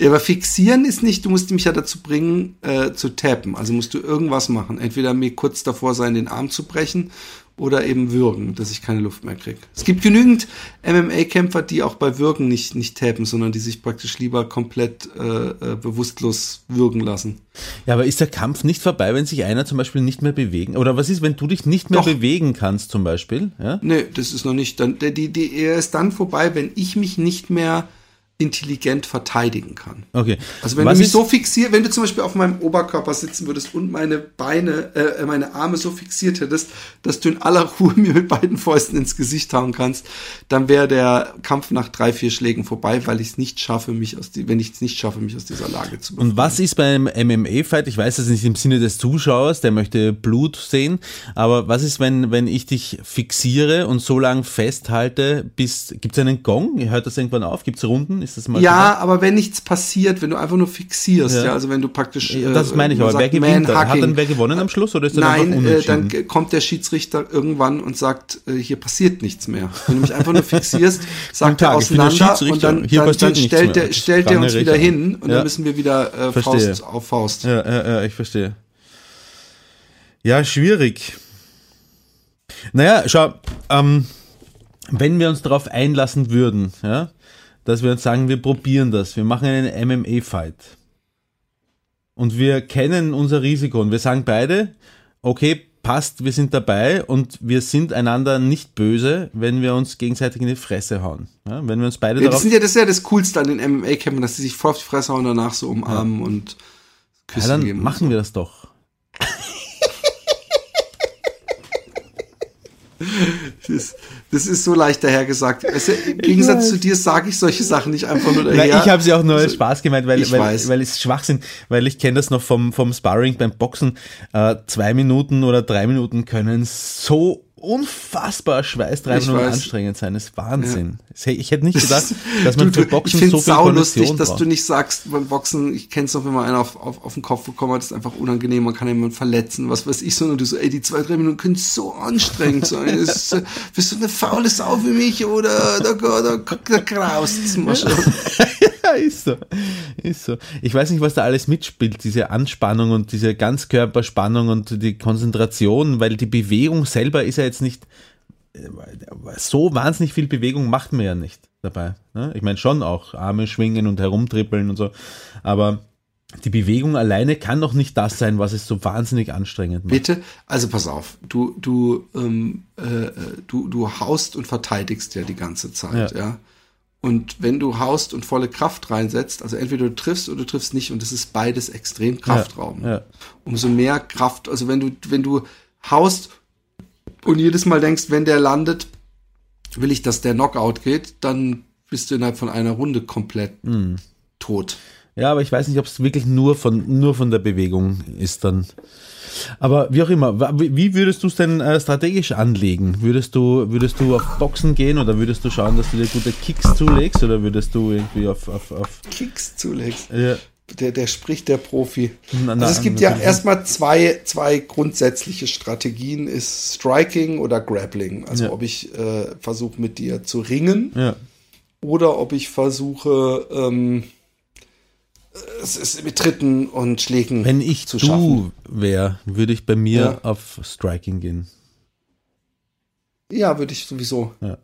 Ja, aber fixieren ist nicht, du musst mich ja dazu bringen, äh, zu tappen. Also musst du irgendwas machen. Entweder mir kurz davor sein, den Arm zu brechen oder eben würgen, dass ich keine Luft mehr kriege. Es gibt genügend MMA-Kämpfer, die auch bei Würgen nicht, nicht tappen, sondern die sich praktisch lieber komplett äh, äh, bewusstlos würgen lassen. Ja, aber ist der Kampf nicht vorbei, wenn sich einer zum Beispiel nicht mehr bewegen? Oder was ist, wenn du dich nicht mehr Doch. bewegen kannst zum Beispiel? Ja? Nee, das ist noch nicht. Dann, der, die, die, er ist dann vorbei, wenn ich mich nicht mehr intelligent verteidigen kann. Okay. Also wenn was du mich ist, so fixiert, wenn du zum Beispiel auf meinem Oberkörper sitzen würdest und meine Beine, äh, meine Arme so fixiert hättest, dass du in aller Ruhe (laughs) mir mit beiden Fäusten ins Gesicht hauen kannst, dann wäre der Kampf nach drei, vier Schlägen vorbei, weil ich es nicht schaffe, mich aus die, wenn ich es nicht schaffe, mich aus dieser Lage zu befreien. Und was ist beim MMA-Fight? Ich weiß das nicht im Sinne des Zuschauers, der möchte Blut sehen, aber was ist, wenn, wenn ich dich fixiere und so lange festhalte, bis, gibt es einen Gong? Hört das irgendwann auf? Gibt es Runden? Ist das mal Ja, aber wenn nichts passiert, wenn du einfach nur fixierst, ja, Ja. also wenn du praktisch. Ja, das äh, meine ich, aber wer sagt gewinnt dann? Hat dann wer gewonnen am Schluss oder ist das Nein, äh, unentschieden? dann kommt der Schiedsrichter irgendwann und sagt, äh, hier passiert nichts mehr. Wenn du mich einfach nur fixierst, (laughs) sagt er der auseinander und dann, Hier dann, dann stellt, der, stellt kann er uns er wieder hin und Ja. dann müssen wir wieder äh, Verstehe. Faust auf Faust. Ja, ja, ja, ich verstehe. Ja, schwierig. Naja, schau, ähm, wenn wir uns darauf einlassen würden, ja, dass wir uns sagen, wir probieren das, wir machen einen MMA-Fight und wir kennen unser Risiko und wir sagen beide, okay, passt, wir sind dabei und wir sind einander nicht böse, wenn wir uns gegenseitig in die Fresse hauen. Ja, wenn wir uns beide Ja, das, sind ja, das ist ja das Coolste an den MMA-Kämpfen, dass sie sich voll auf die Fresse hauen und danach so umarmen und ja, Küssen dann geben. und machen wir das doch. Das ist, das ist so leicht dahergesagt. Du, Im Gegensatz zu dir sage ich solche Sachen nicht einfach nur daher. Nein, ich habe sie auch nur als Spaß gemeint, weil, ich weil, weiß. weil es Schwachsinn, weil ich kenne das noch vom, vom Sparring beim Boxen. Äh, zwei Minuten oder drei Minuten können so unfassbar schweißtreibend und anstrengend sein. Das ist Wahnsinn. Ich hätte nicht gedacht, (laughs) dass man Du, für Boxen ich finde so es viel saulustig, Kondition dass braucht. du nicht sagst beim Boxen, ich kenn's noch, wenn man einen auf, auf, auf den Kopf bekommen hat, ist einfach unangenehm, man kann jemanden verletzen, was weiß ich, sondern du so, ey, die zwei, drei Minuten können so anstrengend sein. Ist, bist du eine faule Sau wie mich oder da, da, da, da graust mal schon. (laughs) ja, ist so. Ist so. Ich weiß nicht, was da alles mitspielt, diese Anspannung und diese Ganzkörperspannung und die Konzentration, weil die Bewegung selber ist ja jetzt nicht so wahnsinnig viel Bewegung macht man ja nicht dabei. Ne? Ich meine schon auch Arme schwingen und herumtrippeln und so, aber die Bewegung alleine kann doch nicht das sein, was es so wahnsinnig anstrengend macht. Bitte, also pass auf, du, du, ähm, äh, äh, du, du haust und verteidigst ja die ganze Zeit, ja. Ja. Und wenn du haust und volle Kraft reinsetzt, also entweder du triffst oder du triffst nicht, und das ist beides extrem kraftraubend. ja. Umso mehr Kraft, also wenn du, wenn du haust und jedes Mal denkst, wenn der landet, will ich, dass der Knockout geht, dann bist du innerhalb von einer Runde komplett Hm. tot. Ja, aber ich weiß nicht, ob es wirklich nur von, nur von der Bewegung ist dann. Aber wie auch immer, wie würdest du es denn äh, strategisch anlegen? Würdest du, würdest du auf Boxen gehen oder würdest du schauen, dass du dir gute Kicks zulegst oder würdest du irgendwie auf, auf, auf Kicks zulegst. ja, Der, der spricht der Profi. Na, na, also es gibt ja erstmal zwei, zwei grundsätzliche Strategien, ist Striking oder Grappling. Also Ja. ob ich äh, versuche mit dir zu ringen ja, oder ob ich versuche, ähm, es ist mit Tritten und Schlägen wenn ich zu du wäre, würde ich bei mir Ja. auf Striking gehen. Ja, würde ich sowieso. Ja.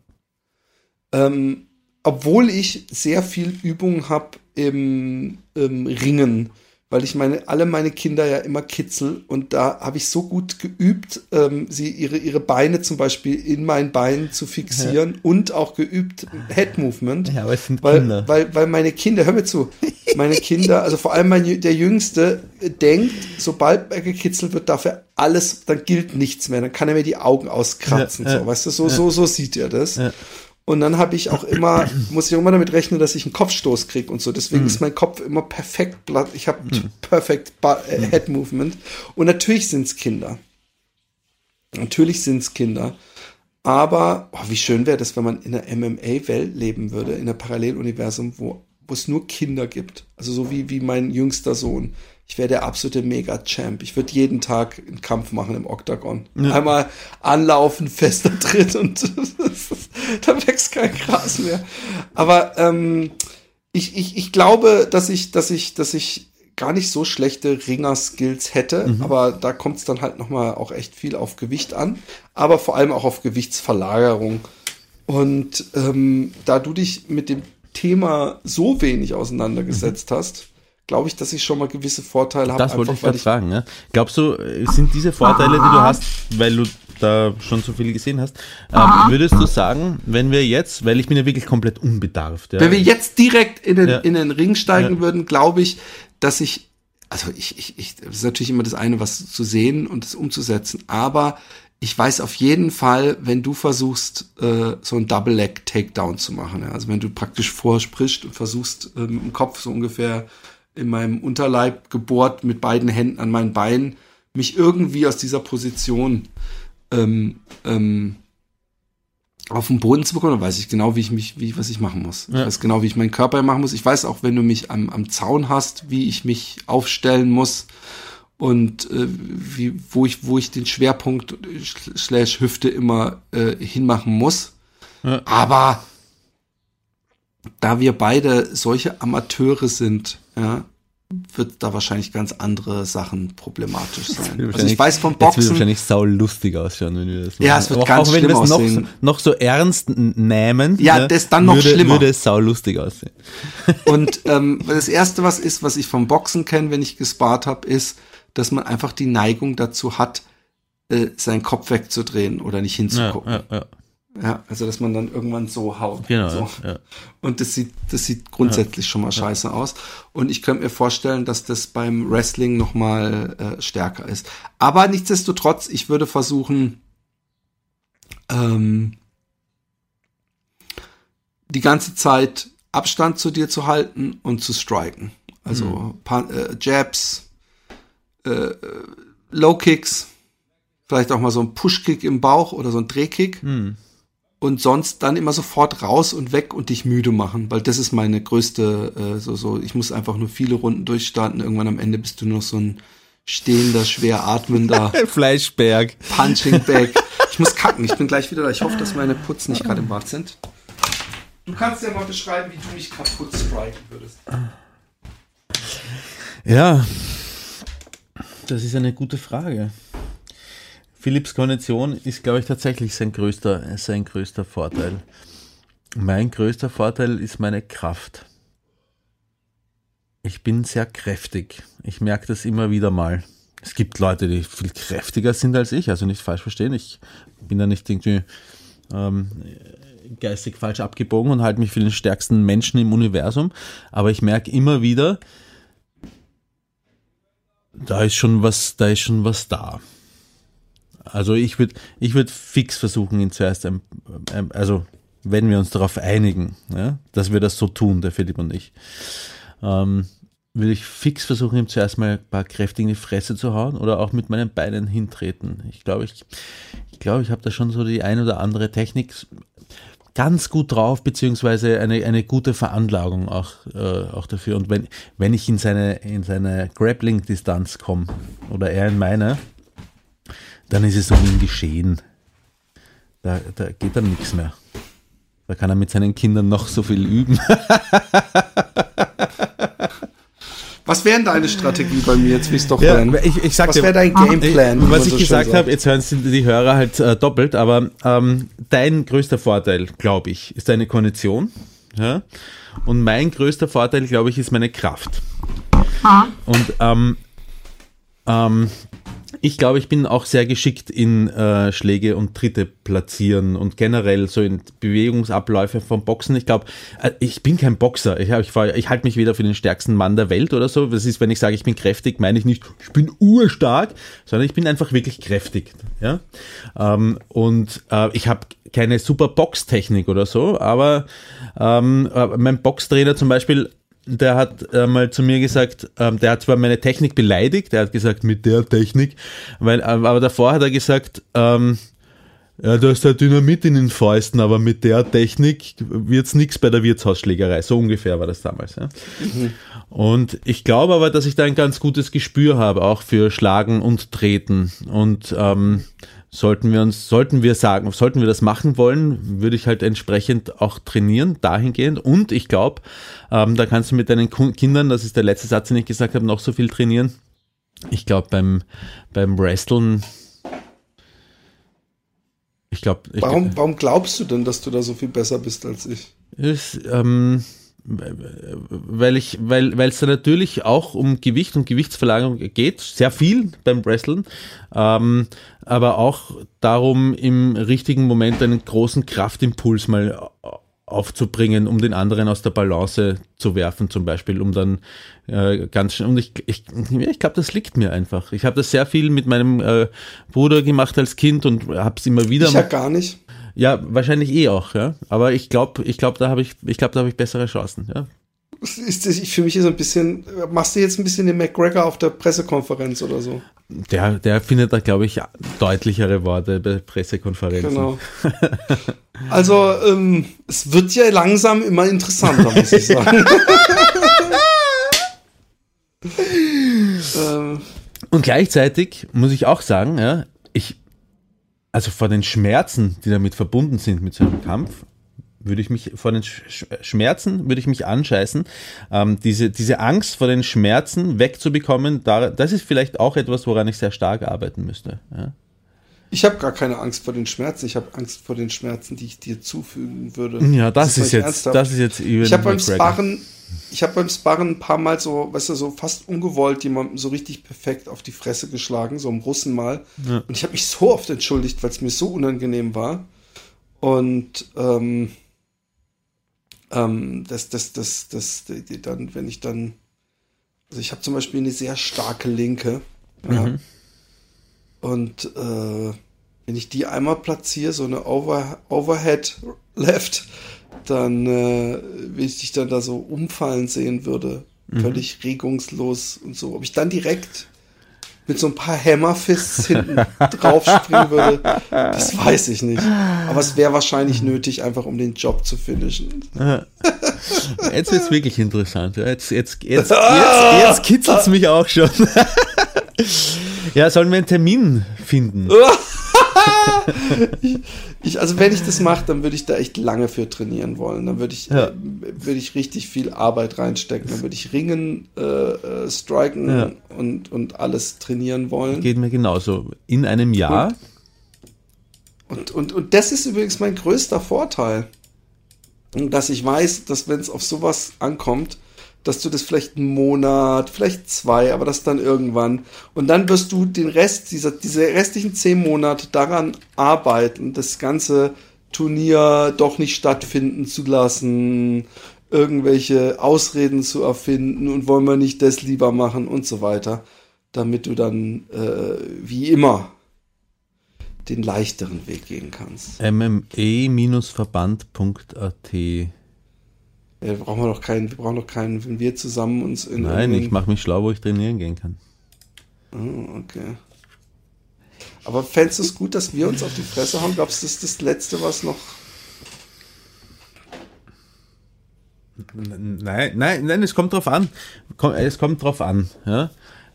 Ähm, obwohl ich sehr viel Übung habe im, im Ringen, weil ich meine, alle meine Kinder ja immer kitzel und da habe ich so gut geübt, ähm, sie ihre, ihre Beine zum Beispiel in mein Bein zu fixieren und auch geübt Head Movement. Ja, aber es sind Weil, Kinder. weil, weil meine Kinder, hör mir zu, meine Kinder, also vor allem mein, der Jüngste, äh, denkt, sobald er gekitzelt wird, darf er alles, dann gilt nichts mehr, dann kann er mir die Augen auskratzen, Ja, ja, so, weißt du, so, so, so sieht er das. Und dann habe ich auch immer, muss ich auch immer damit rechnen, dass ich einen Kopfstoß kriege und so. Deswegen Hm. ist mein Kopf immer perfekt platt. Ich habe perfekt Ba- äh, Head Movement. Und natürlich sind's Kinder. Natürlich sind's Kinder. Aber oh, wie schön wäre das, wenn man in einer MMA-Welt leben würde, in einem Paralleluniversum, wo, wo es nur Kinder gibt. Also so wie, wie mein jüngster Sohn. Ich wäre der absolute Mega-Champ. Ich würde jeden Tag einen Kampf machen im Oktagon. Ja. Einmal anlaufen, fester (laughs) Tritt und (laughs) da wächst kein Gras mehr. Aber ähm, ich, ich, ich glaube, dass ich, dass ich, dass ich gar nicht so schlechte Ringer-Skills hätte, aber da kommt es dann halt nochmal auch echt viel auf Gewicht an, aber vor allem auch auf Gewichtsverlagerung. Und ähm, da du dich mit dem Thema so wenig auseinandergesetzt hast, glaube ich, dass ich schon mal gewisse Vorteile habe. Das wollte ich weil gerade fragen. Ne? Glaubst du, sind diese Vorteile, die du hast, weil du da schon so viel gesehen hast, ähm, würdest du sagen, wenn wir jetzt, weil ich bin ja wirklich komplett unbedarft. Ja, Wenn wir jetzt direkt in den, Ja. in den Ring steigen Ja. würden, glaube ich, dass ich, also ich, ich, ich, das ist natürlich immer das eine, was zu sehen und das umzusetzen, aber ich weiß auf jeden Fall, wenn du versuchst, äh, so ein Double Leg Takedown zu machen, ja, also wenn du praktisch vorsprichst und versuchst, äh, mit dem Kopf so ungefähr in meinem Unterleib gebohrt mit beiden Händen an meinen Beinen, mich irgendwie aus dieser Position ähm, ähm, auf den Boden zu bekommen, dann weiß ich genau, wie ich mich, wie, was ich machen muss. Ich Ja. weiß genau, wie ich meinen Körper machen muss. Ich weiß auch, wenn du mich am, am Zaun hast, wie ich mich aufstellen muss und äh, wie, wo ich, wo ich den Schwerpunkt sch- slash Hüfte immer äh, hinmachen muss. Ja. Aber da wir beide solche Amateure sind, ja, wird da wahrscheinlich ganz andere Sachen problematisch sein. Also ich weiß vom Jetzt wird Boxen, wahrscheinlich sau lustig ausschauen, wenn wir das Ja, machen. es wird auch, ganz auch wenn wir schlimm es noch, aussehen. noch so ernst nehmen, Ja, ne, das dann noch würde, schlimmer. würde es sau lustig aussehen. (laughs) Und ähm, das erste, was ist, was ich vom Boxen kenne, wenn ich gespart habe, ist, dass man einfach die Neigung dazu hat, äh, seinen Kopf wegzudrehen oder nicht Ja, hinzugucken. Ja, ja, ja, also dass man dann irgendwann so haut. genau. So. Ja. Und das sieht, das sieht grundsätzlich schon mal scheiße aus. Und ich könnte mir vorstellen, dass das beim Wrestling noch mal äh, stärker ist. Aber nichtsdestotrotz, ich würde versuchen, ähm, die ganze Zeit Abstand zu dir zu halten und zu striken. Also Pa- äh, Jabs, äh, äh, Low Kicks, vielleicht auch mal so ein Push-Kick im Bauch oder so ein Drehkick Hm. Und sonst dann immer sofort raus und weg und dich müde machen, weil das ist meine größte, äh, so, so, ich muss einfach nur viele Runden durchstarten, irgendwann am Ende bist du nur so ein stehender, schwer atmender (laughs) Fleischberg. Punching Bag. Ich muss kacken, ich bin gleich wieder da. Ich hoffe, dass meine Putzen nicht gerade im Bad sind. Du kannst ja mal beschreiben, wie du mich kaputt striken würdest. Ja, das ist eine gute Frage. Philipps Kondition ist, glaube ich, tatsächlich sein größter, sein größter Vorteil. Mein größter Vorteil ist meine Kraft. Ich bin sehr kräftig. Ich merke das immer wieder mal. Es gibt Leute, die viel kräftiger sind als ich, also nicht falsch verstehen. Ich bin da nicht irgendwie ähm, geistig falsch abgebogen und halte mich für den stärksten Menschen im Universum. Aber ich merke immer wieder, da ist schon was, da ist schon was da. Also ich würde, ich würde fix versuchen, ihn zuerst, ähm, ähm, also wenn wir uns darauf einigen, ja, dass wir das so tun, der Philipp und ich, ähm, würde ich fix versuchen, ihm zuerst mal ein paar kräftig in die Fresse zu hauen oder auch mit meinen Beinen hintreten. Ich glaube, ich, ich glaube, ich habe da schon so die ein oder andere Technik ganz gut drauf, beziehungsweise eine, eine gute Veranlagung auch, äh, auch dafür. Und wenn, wenn ich in seine, in seine Grappling-Distanz komme oder er in meine, dann ist es um ihn geschehen. Da, da geht dann nichts mehr. Da kann er mit seinen Kindern noch so viel üben. (laughs) Was wäre denn deine Strategie bei mir? Jetzt willst du doch Ja, hören. ich, ich sag Was wäre dein Gameplan? wie was ich so gesagt sagt? habe, jetzt hören Sie die Hörer halt äh, doppelt, aber ähm, dein größter Vorteil, glaube ich, ist deine Kondition. Ja? Und mein größter Vorteil, glaube ich, ist meine Kraft. Und ähm, ähm, ich glaube, ich bin auch sehr geschickt in äh, Schläge und Tritte platzieren und generell so in Bewegungsabläufe vom Boxen. Ich glaube, äh, ich bin kein Boxer. Ich, ich, ich halte mich weder für den stärksten Mann der Welt oder so. Das ist, wenn ich sage, ich bin kräftig, meine ich nicht, ich bin urstark, sondern ich bin einfach wirklich kräftig. Ja? Ähm, und äh, ich habe keine super Boxtechnik oder so, aber ähm, äh, mein Boxtrainer zum Beispiel der hat äh, mal zu mir gesagt, ähm, der hat zwar meine Technik beleidigt, der hat gesagt, mit der Technik, weil, äh, aber davor hat er gesagt, ähm, Ja, du hast ja Dynamit in den Fäusten, aber mit der Technik wird's nix bei der Wirtshausschlägerei. So ungefähr war das damals. Ja. Und ich glaube aber, dass ich da ein ganz gutes Gespür habe, auch für Schlagen und Treten. Und ähm, sollten wir uns, sollten wir sagen, sollten wir das machen wollen, würde ich halt entsprechend auch trainieren, dahingehend. Und ich glaube, ähm, da kannst du mit deinen Kindern, das ist der letzte Satz, den ich gesagt habe, noch so viel trainieren. Ich glaube, beim, beim Wresteln, ich glaube, Warum, warum glaubst du denn, dass du da so viel besser bist als ich? ist, ähm, weil ich, weil, weil es da natürlich auch um Gewicht und Gewichtsverlagerung geht, sehr viel beim Wrestlen, ähm, aber auch darum, im richtigen Moment einen großen Kraftimpuls mal aufzubringen, um den anderen aus der Balance zu werfen, zum Beispiel, um dann äh, ganz schnell, und ich, ich, ich glaube, das liegt mir einfach. Ich habe das sehr viel mit meinem äh, Bruder gemacht als Kind und habe es immer wieder Ich ja gar nicht. Ja, wahrscheinlich eh auch, ja. Aber ich glaube, ich glaube, da habe ich, ich glaube, da habe ich bessere Chancen, ja. Ist, das- für mich ist ein bisschen, machst du jetzt ein bisschen den McGregor auf der Pressekonferenz oder so? Der, der findet da, glaube ich, deutlichere Worte bei Pressekonferenzen. Genau. (laughs) Also, ähm, es wird ja langsam immer interessanter, muss ich sagen. (laughs) (laughs) ähm, Und gleichzeitig muss ich auch sagen, ja, ich, also vor den Schmerzen, die damit verbunden sind mit so einem Kampf, würde ich mich vor den Sch Sch- Schmerzen würde ich mich anscheißen. Ähm, diese, diese Angst vor den Schmerzen wegzubekommen, da, das ist vielleicht auch etwas, woran ich sehr stark arbeiten müsste. Ja. ich habe gar keine Angst vor den Schmerzen. Ich habe Angst vor den Schmerzen, die ich dir zufügen würde. Ja, das, meine ist jetzt, das ist jetzt Ich habe beim. Sparren, ich habe beim Sparren ein paar Mal so, weißt du, so fast ungewollt jemandem so richtig perfekt auf die Fresse geschlagen, so im Russen mal. Und ich habe mich so oft entschuldigt, weil es mir so unangenehm war. Und ähm, ähm, das, das, das, das, die, die dann, wenn ich dann, also ich habe zum Beispiel eine sehr starke Linke. Ja. Und äh, wenn ich die einmal platziere, so eine Over, Overhead Left, dann, äh, wenn ich dich dann da so umfallen sehen würde, völlig regungslos und so, ob ich dann direkt mit so ein paar Hammerfists hinten (laughs) drauf springen würde, das (laughs) weiß ich nicht. Aber es wäre wahrscheinlich nötig, einfach um den Job zu finishen. Jetzt wird's wirklich interessant. Jetzt, jetzt, jetzt, jetzt, (laughs) jetzt kitzelt's mich auch schon. ja, sollen wir einen Termin finden? Ich, also wenn ich das mache, dann würde ich da echt lange für trainieren wollen. Dann würde ich, Ja. würde ich richtig viel Arbeit reinstecken. Dann würde ich ringen, äh, äh, striken Ja. und, und alles trainieren wollen. Geht mir genauso. In einem Jahr. Und, und, und das ist übrigens mein größter Vorteil. Und Dass ich weiß, dass wenn es auf sowas ankommt, dass du das vielleicht einen Monat, vielleicht zwei, aber das dann irgendwann. Und dann wirst du den Rest, dieser, diese restlichen zehn Monate daran arbeiten, das ganze Turnier doch nicht stattfinden zu lassen, irgendwelche Ausreden zu erfinden und wollen wir nicht das lieber machen und so weiter, damit du dann äh, wie immer den leichteren Weg gehen kannst. mme-verband.at Ja, brauchen wir doch keinen, wir brauchen doch keinen, wenn wir zusammen uns in Nein, ich mache mich schlau, wo ich trainieren gehen kann. Oh, okay. Aber fändest du es gut, dass wir uns auf die Fresse hauen? Glaubst du, das ist das Letzte, was noch. Nein, nein, nein, es kommt drauf an. Komm- Es kommt drauf an. Ja?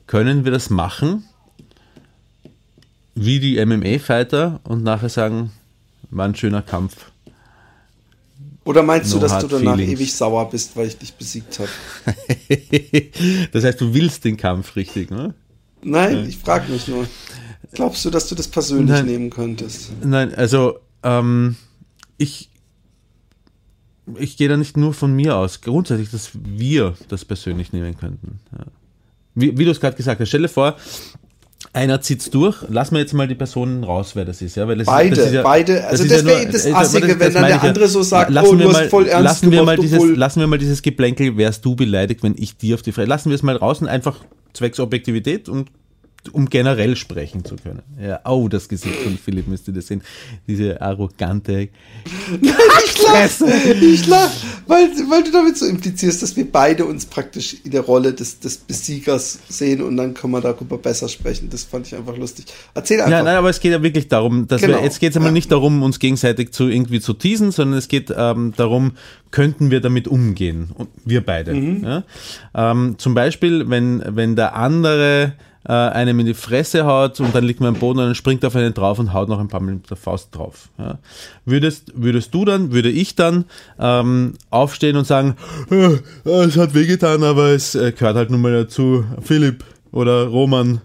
Können wir das machen, wie die MMA-Fighter und nachher sagen, war ein schöner Kampf. Oder meinst No du, dass du danach feelings. ewig sauer bist, weil ich dich besiegt habe? (laughs) das heißt, du willst den Kampf richtig, ne? Nein, ich frage mich nur. Glaubst du, dass du das persönlich Nein. nehmen könntest? Nein, also ähm, ich, ich gehe da nicht nur von mir aus. Grundsätzlich, dass wir das persönlich nehmen könnten. Ja. Wie, wie du es gerade gesagt hast, stell dir vor, einer zieht's durch. Lass mal jetzt mal die Personen raus, wer das ist. Ja? Weil das Beide, ist, das ist ja, beide. Also das ist wäre das äh, Assige, aber wenn dann der ja. andere so sagt, Lassen oh, wir mal, voll ernst lassen wir, mal dieses, obwohl- lassen wir mal dieses Geplänkel, wärst du beleidigt, wenn ich dir auf die Fresse... Lassen wir es mal draußen, einfach zwecks Objektivität und um generell sprechen zu können. Ja, oh, das Gesicht von Philipp müsst ihr das sehen. Diese arrogante Ich lach, ich lach weil, weil du damit so implizierst, dass wir beide uns praktisch in der Rolle des, des Besiegers sehen und dann können wir darüber besser sprechen. Das fand ich einfach lustig. Erzähl einfach. Ja, nein, aber es geht ja wirklich darum, dass Genau. wir, jetzt geht es einmal Ja. nicht darum, uns gegenseitig zu irgendwie zu teasen, sondern es geht ähm, darum, könnten wir damit umgehen? Und wir beide. Mhm. Ja? Ähm, zum Beispiel, wenn, wenn der andere äh, einem in die Fresse haut und dann liegt man am Boden und dann springt er auf einen drauf und haut noch ein paar Mal mit der Faust drauf. Ja? Würdest, würdest du dann, würde ich dann ähm, aufstehen und sagen, "Äh, es hat wehgetan, aber es äh, gehört halt nun mal dazu, Philipp oder Roman.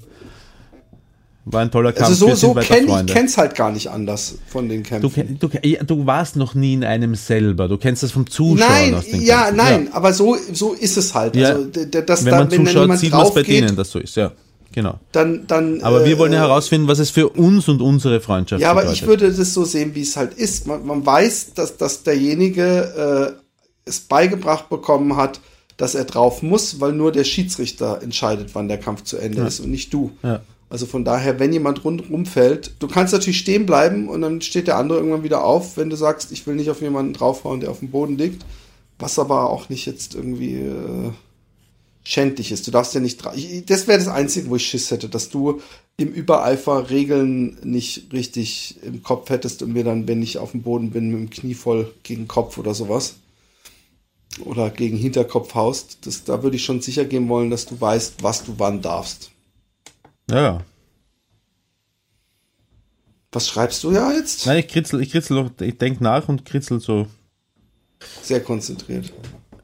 War ein toller Kampf. also so, so kenn ich kenn's halt gar nicht anders von den Du, Kämpfen. du, ja, du warst noch nie in einem selber. Du kennst das vom Zuschauen Nein, ja, Kämpfen. nein, aber so, so ist es halt. Ja. Also, dass Wenn da, man wenn zuschaut, sieht man es bei geht, denen, dass so ist. Ja, genau. dann, dann. Aber wir wollen ja äh, herausfinden, was es für uns und unsere Freundschaft Ja, aber bedeutet. ich würde das so sehen, wie es halt ist. Man, man weiß, dass, dass derjenige äh, es beigebracht bekommen hat, dass er drauf muss, weil nur der Schiedsrichter entscheidet, wann der Kampf zu Ende ist und nicht du. Ja. Also von daher, wenn jemand rundherum fällt, du kannst natürlich stehen bleiben und dann steht der andere irgendwann wieder auf, wenn du sagst, ich will nicht auf jemanden draufhauen, der auf dem Boden liegt, was aber auch nicht jetzt irgendwie äh, schändlich ist. Du darfst ja nicht Das wäre das Einzige, wo ich Schiss hätte, dass du im Übereifer Regeln nicht richtig im Kopf hättest und mir dann, wenn ich auf dem Boden bin, mit dem Knie voll gegen Kopf oder sowas oder gegen Hinterkopf haust. Das, da würde ich schon sicher gehen wollen, dass du weißt, was du wann darfst. Ja, ja. Was schreibst du ja jetzt? Nein, ich kritzel, ich kritzel noch, ich denke nach und kritzel so. Sehr konzentriert.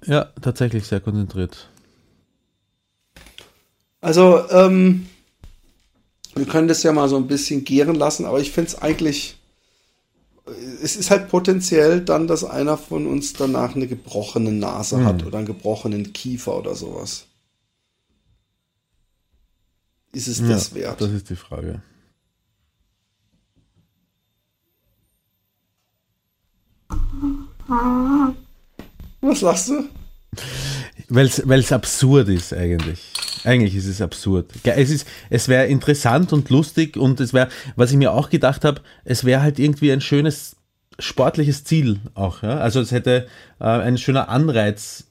Ja, tatsächlich sehr konzentriert. Also, ähm, wir können das ja mal so ein bisschen gären lassen, aber ich finde es eigentlich, es ist halt potenziell dann, dass einer von uns danach eine gebrochene Nase hat oder einen gebrochenen Kiefer oder sowas. Ist es das ja, wert? Das ist die Frage. Was lachst du? Weil es absurd ist eigentlich. Eigentlich ist es absurd. Es, ist, es wäre interessant und lustig und es wäre, was ich mir auch gedacht habe, es wäre halt irgendwie ein schönes sportliches Ziel auch. Ja? Also es hätte äh, ein schöner Anreiz,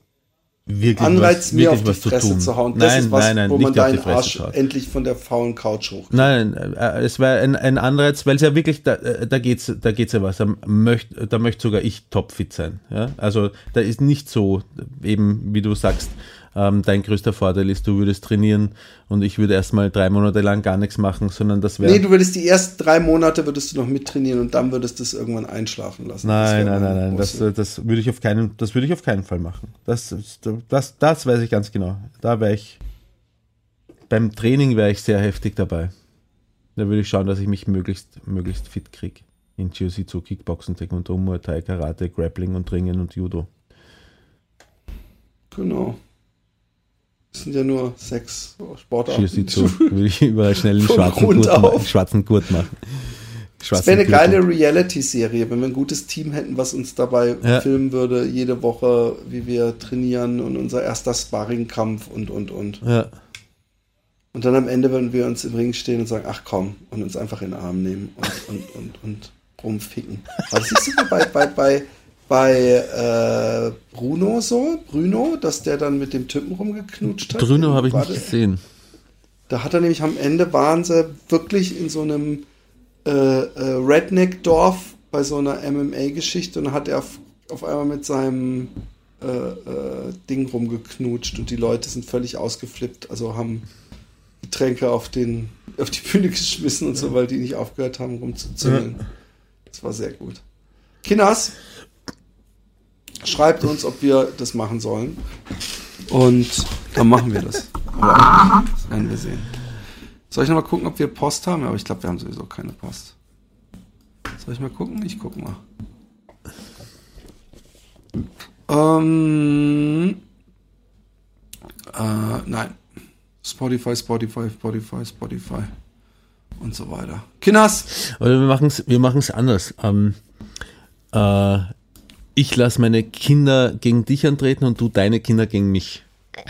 wirklich Anreiz, was, mir wirklich auf die zu Fresse tun. zu hauen. Das nein, ist was, nein, nein, wo nicht man deinen Arsch schaut. endlich von der faulen Couch hoch. Nein, äh, es wäre ein, ein Anreiz, weil es ja wirklich, da, äh, da geht's, da geht's ja was. Da möchte, da möchte sogar ich topfit sein. Ja? Also da ist nicht so, eben wie du sagst, ähm, dein größter Vorteil ist, du würdest trainieren und ich würde erstmal drei Monate lang gar nichts machen, sondern das wäre. Nee, du würdest die ersten drei Monate würdest du noch mittrainieren und dann würdest du es irgendwann einschlafen lassen. Nein, nein, nein, nein, das, äh, das würde ich auf keinen, das würde ich auf keinen Fall machen. Das, das, das weiß ich ganz genau. Da wäre ich, beim Training wäre ich sehr heftig dabei. Da würde ich schauen, dass ich mich möglichst, möglichst fit kriege. In Jiu-Jitsu, Kickboxen, Taekwondo, Muay Thai, Karate, Grappling und Ringen und Judo. Genau. Das sind ja nur sechs Sportarten. Jiu-Jitsu würde ich überall schnell (laughs) einen schwarzen Grund Gurt, ma- auf. schwarzen Gurt machen. Das Schwarzen wäre eine geile Reality-Serie, wenn wir ein gutes Team hätten, was uns dabei Ja. filmen würde, jede Woche, wie wir trainieren und unser erster Sparringkampf und, und, und. Ja, Und dann am Ende würden wir uns im Ring stehen und sagen, ach komm, und uns einfach in den Arm nehmen und, und, und, und rumficken. Aber das siehst du bei, bei, bei, bei äh, Bruno so, Bruno, dass der dann mit dem Typen rumgeknutscht hat. Bruno habe ich nicht gesehen. Da hat er nämlich am Ende waren sie wirklich in so einem äh, äh, Redneck-Dorf bei so einer MMA-Geschichte und hat er auf, auf einmal mit seinem äh, äh, Ding rumgeknutscht und die Leute sind völlig ausgeflippt, also haben Getränke auf den auf die Bühne geschmissen und so, weil die nicht aufgehört haben rumzuzüngeln. Das war sehr gut. Kinas, schreibt uns, ob wir das machen sollen. Und dann machen wir das. Das (laughs) werden wir sehen. Soll ich noch mal gucken, ob wir Post haben? Aber ich glaube, wir haben sowieso keine Post. Soll ich mal gucken? Ich guck mal. Ähm, äh, nein. Spotify, Spotify, Spotify, Spotify und so weiter. Kinas, Oder wir machen es wir machen's anders. Ähm, äh, ich lasse meine Kinder gegen dich antreten und du deine Kinder gegen mich. (laughs)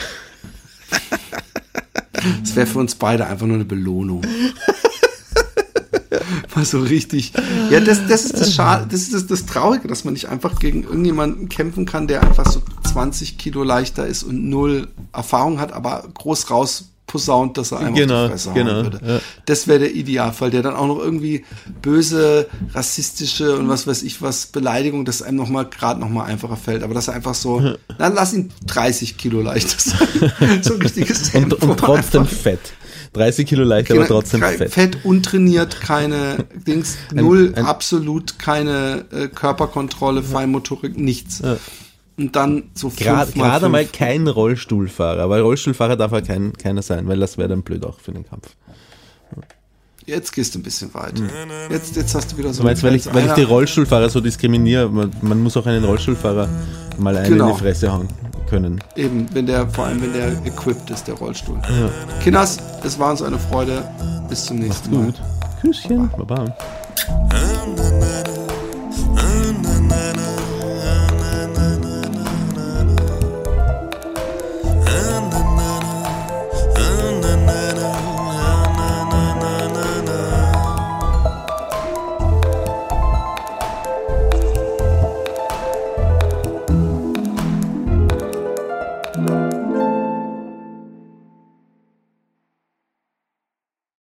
Das wäre für uns beide einfach nur eine Belohnung. (laughs) Mal so richtig. Ja, das, das ist das Schade, das ist das, das Traurige, dass man nicht einfach gegen irgendjemanden kämpfen kann, der einfach so 20 Kilo leichter ist und null Erfahrung hat, aber groß raus posaunt, dass er einem Genau, auf die Fresse genau, würde. ja. Das wäre der Idealfall, der dann auch noch irgendwie böse, rassistische und was weiß ich was Beleidigung, dass einem noch mal gerade noch mal einfacher fällt. Aber dass er einfach so, dann lass ihn 30 Kilo leichter sein. (laughs) so ein richtiges Und, Tempo, und trotzdem einfach- fett. 30 Kilo leichter, aber trotzdem fett. Fett untrainiert, keine (laughs) Dings, null, ein- absolut keine äh, Körperkontrolle, Feinmotorik, nichts. Und dann so Gerade mal gerade mal kein Rollstuhlfahrer, weil Rollstuhlfahrer darf halt kein, keiner sein, weil das wäre dann blöd auch für den Kampf. Jetzt gehst du ein bisschen weit. Jetzt, jetzt hast du wieder so. Du meinst, weil ich, weil ich die Rollstuhlfahrer so diskriminiere, man, man muss auch einen Rollstuhlfahrer mal einen Genau. in die Fresse hauen können. Eben, wenn der, vor allem wenn der equipped ist, der Rollstuhl. Kinders, es war uns eine Freude. Bis zum nächsten Mal. Gut. Küsschen. Baba. na,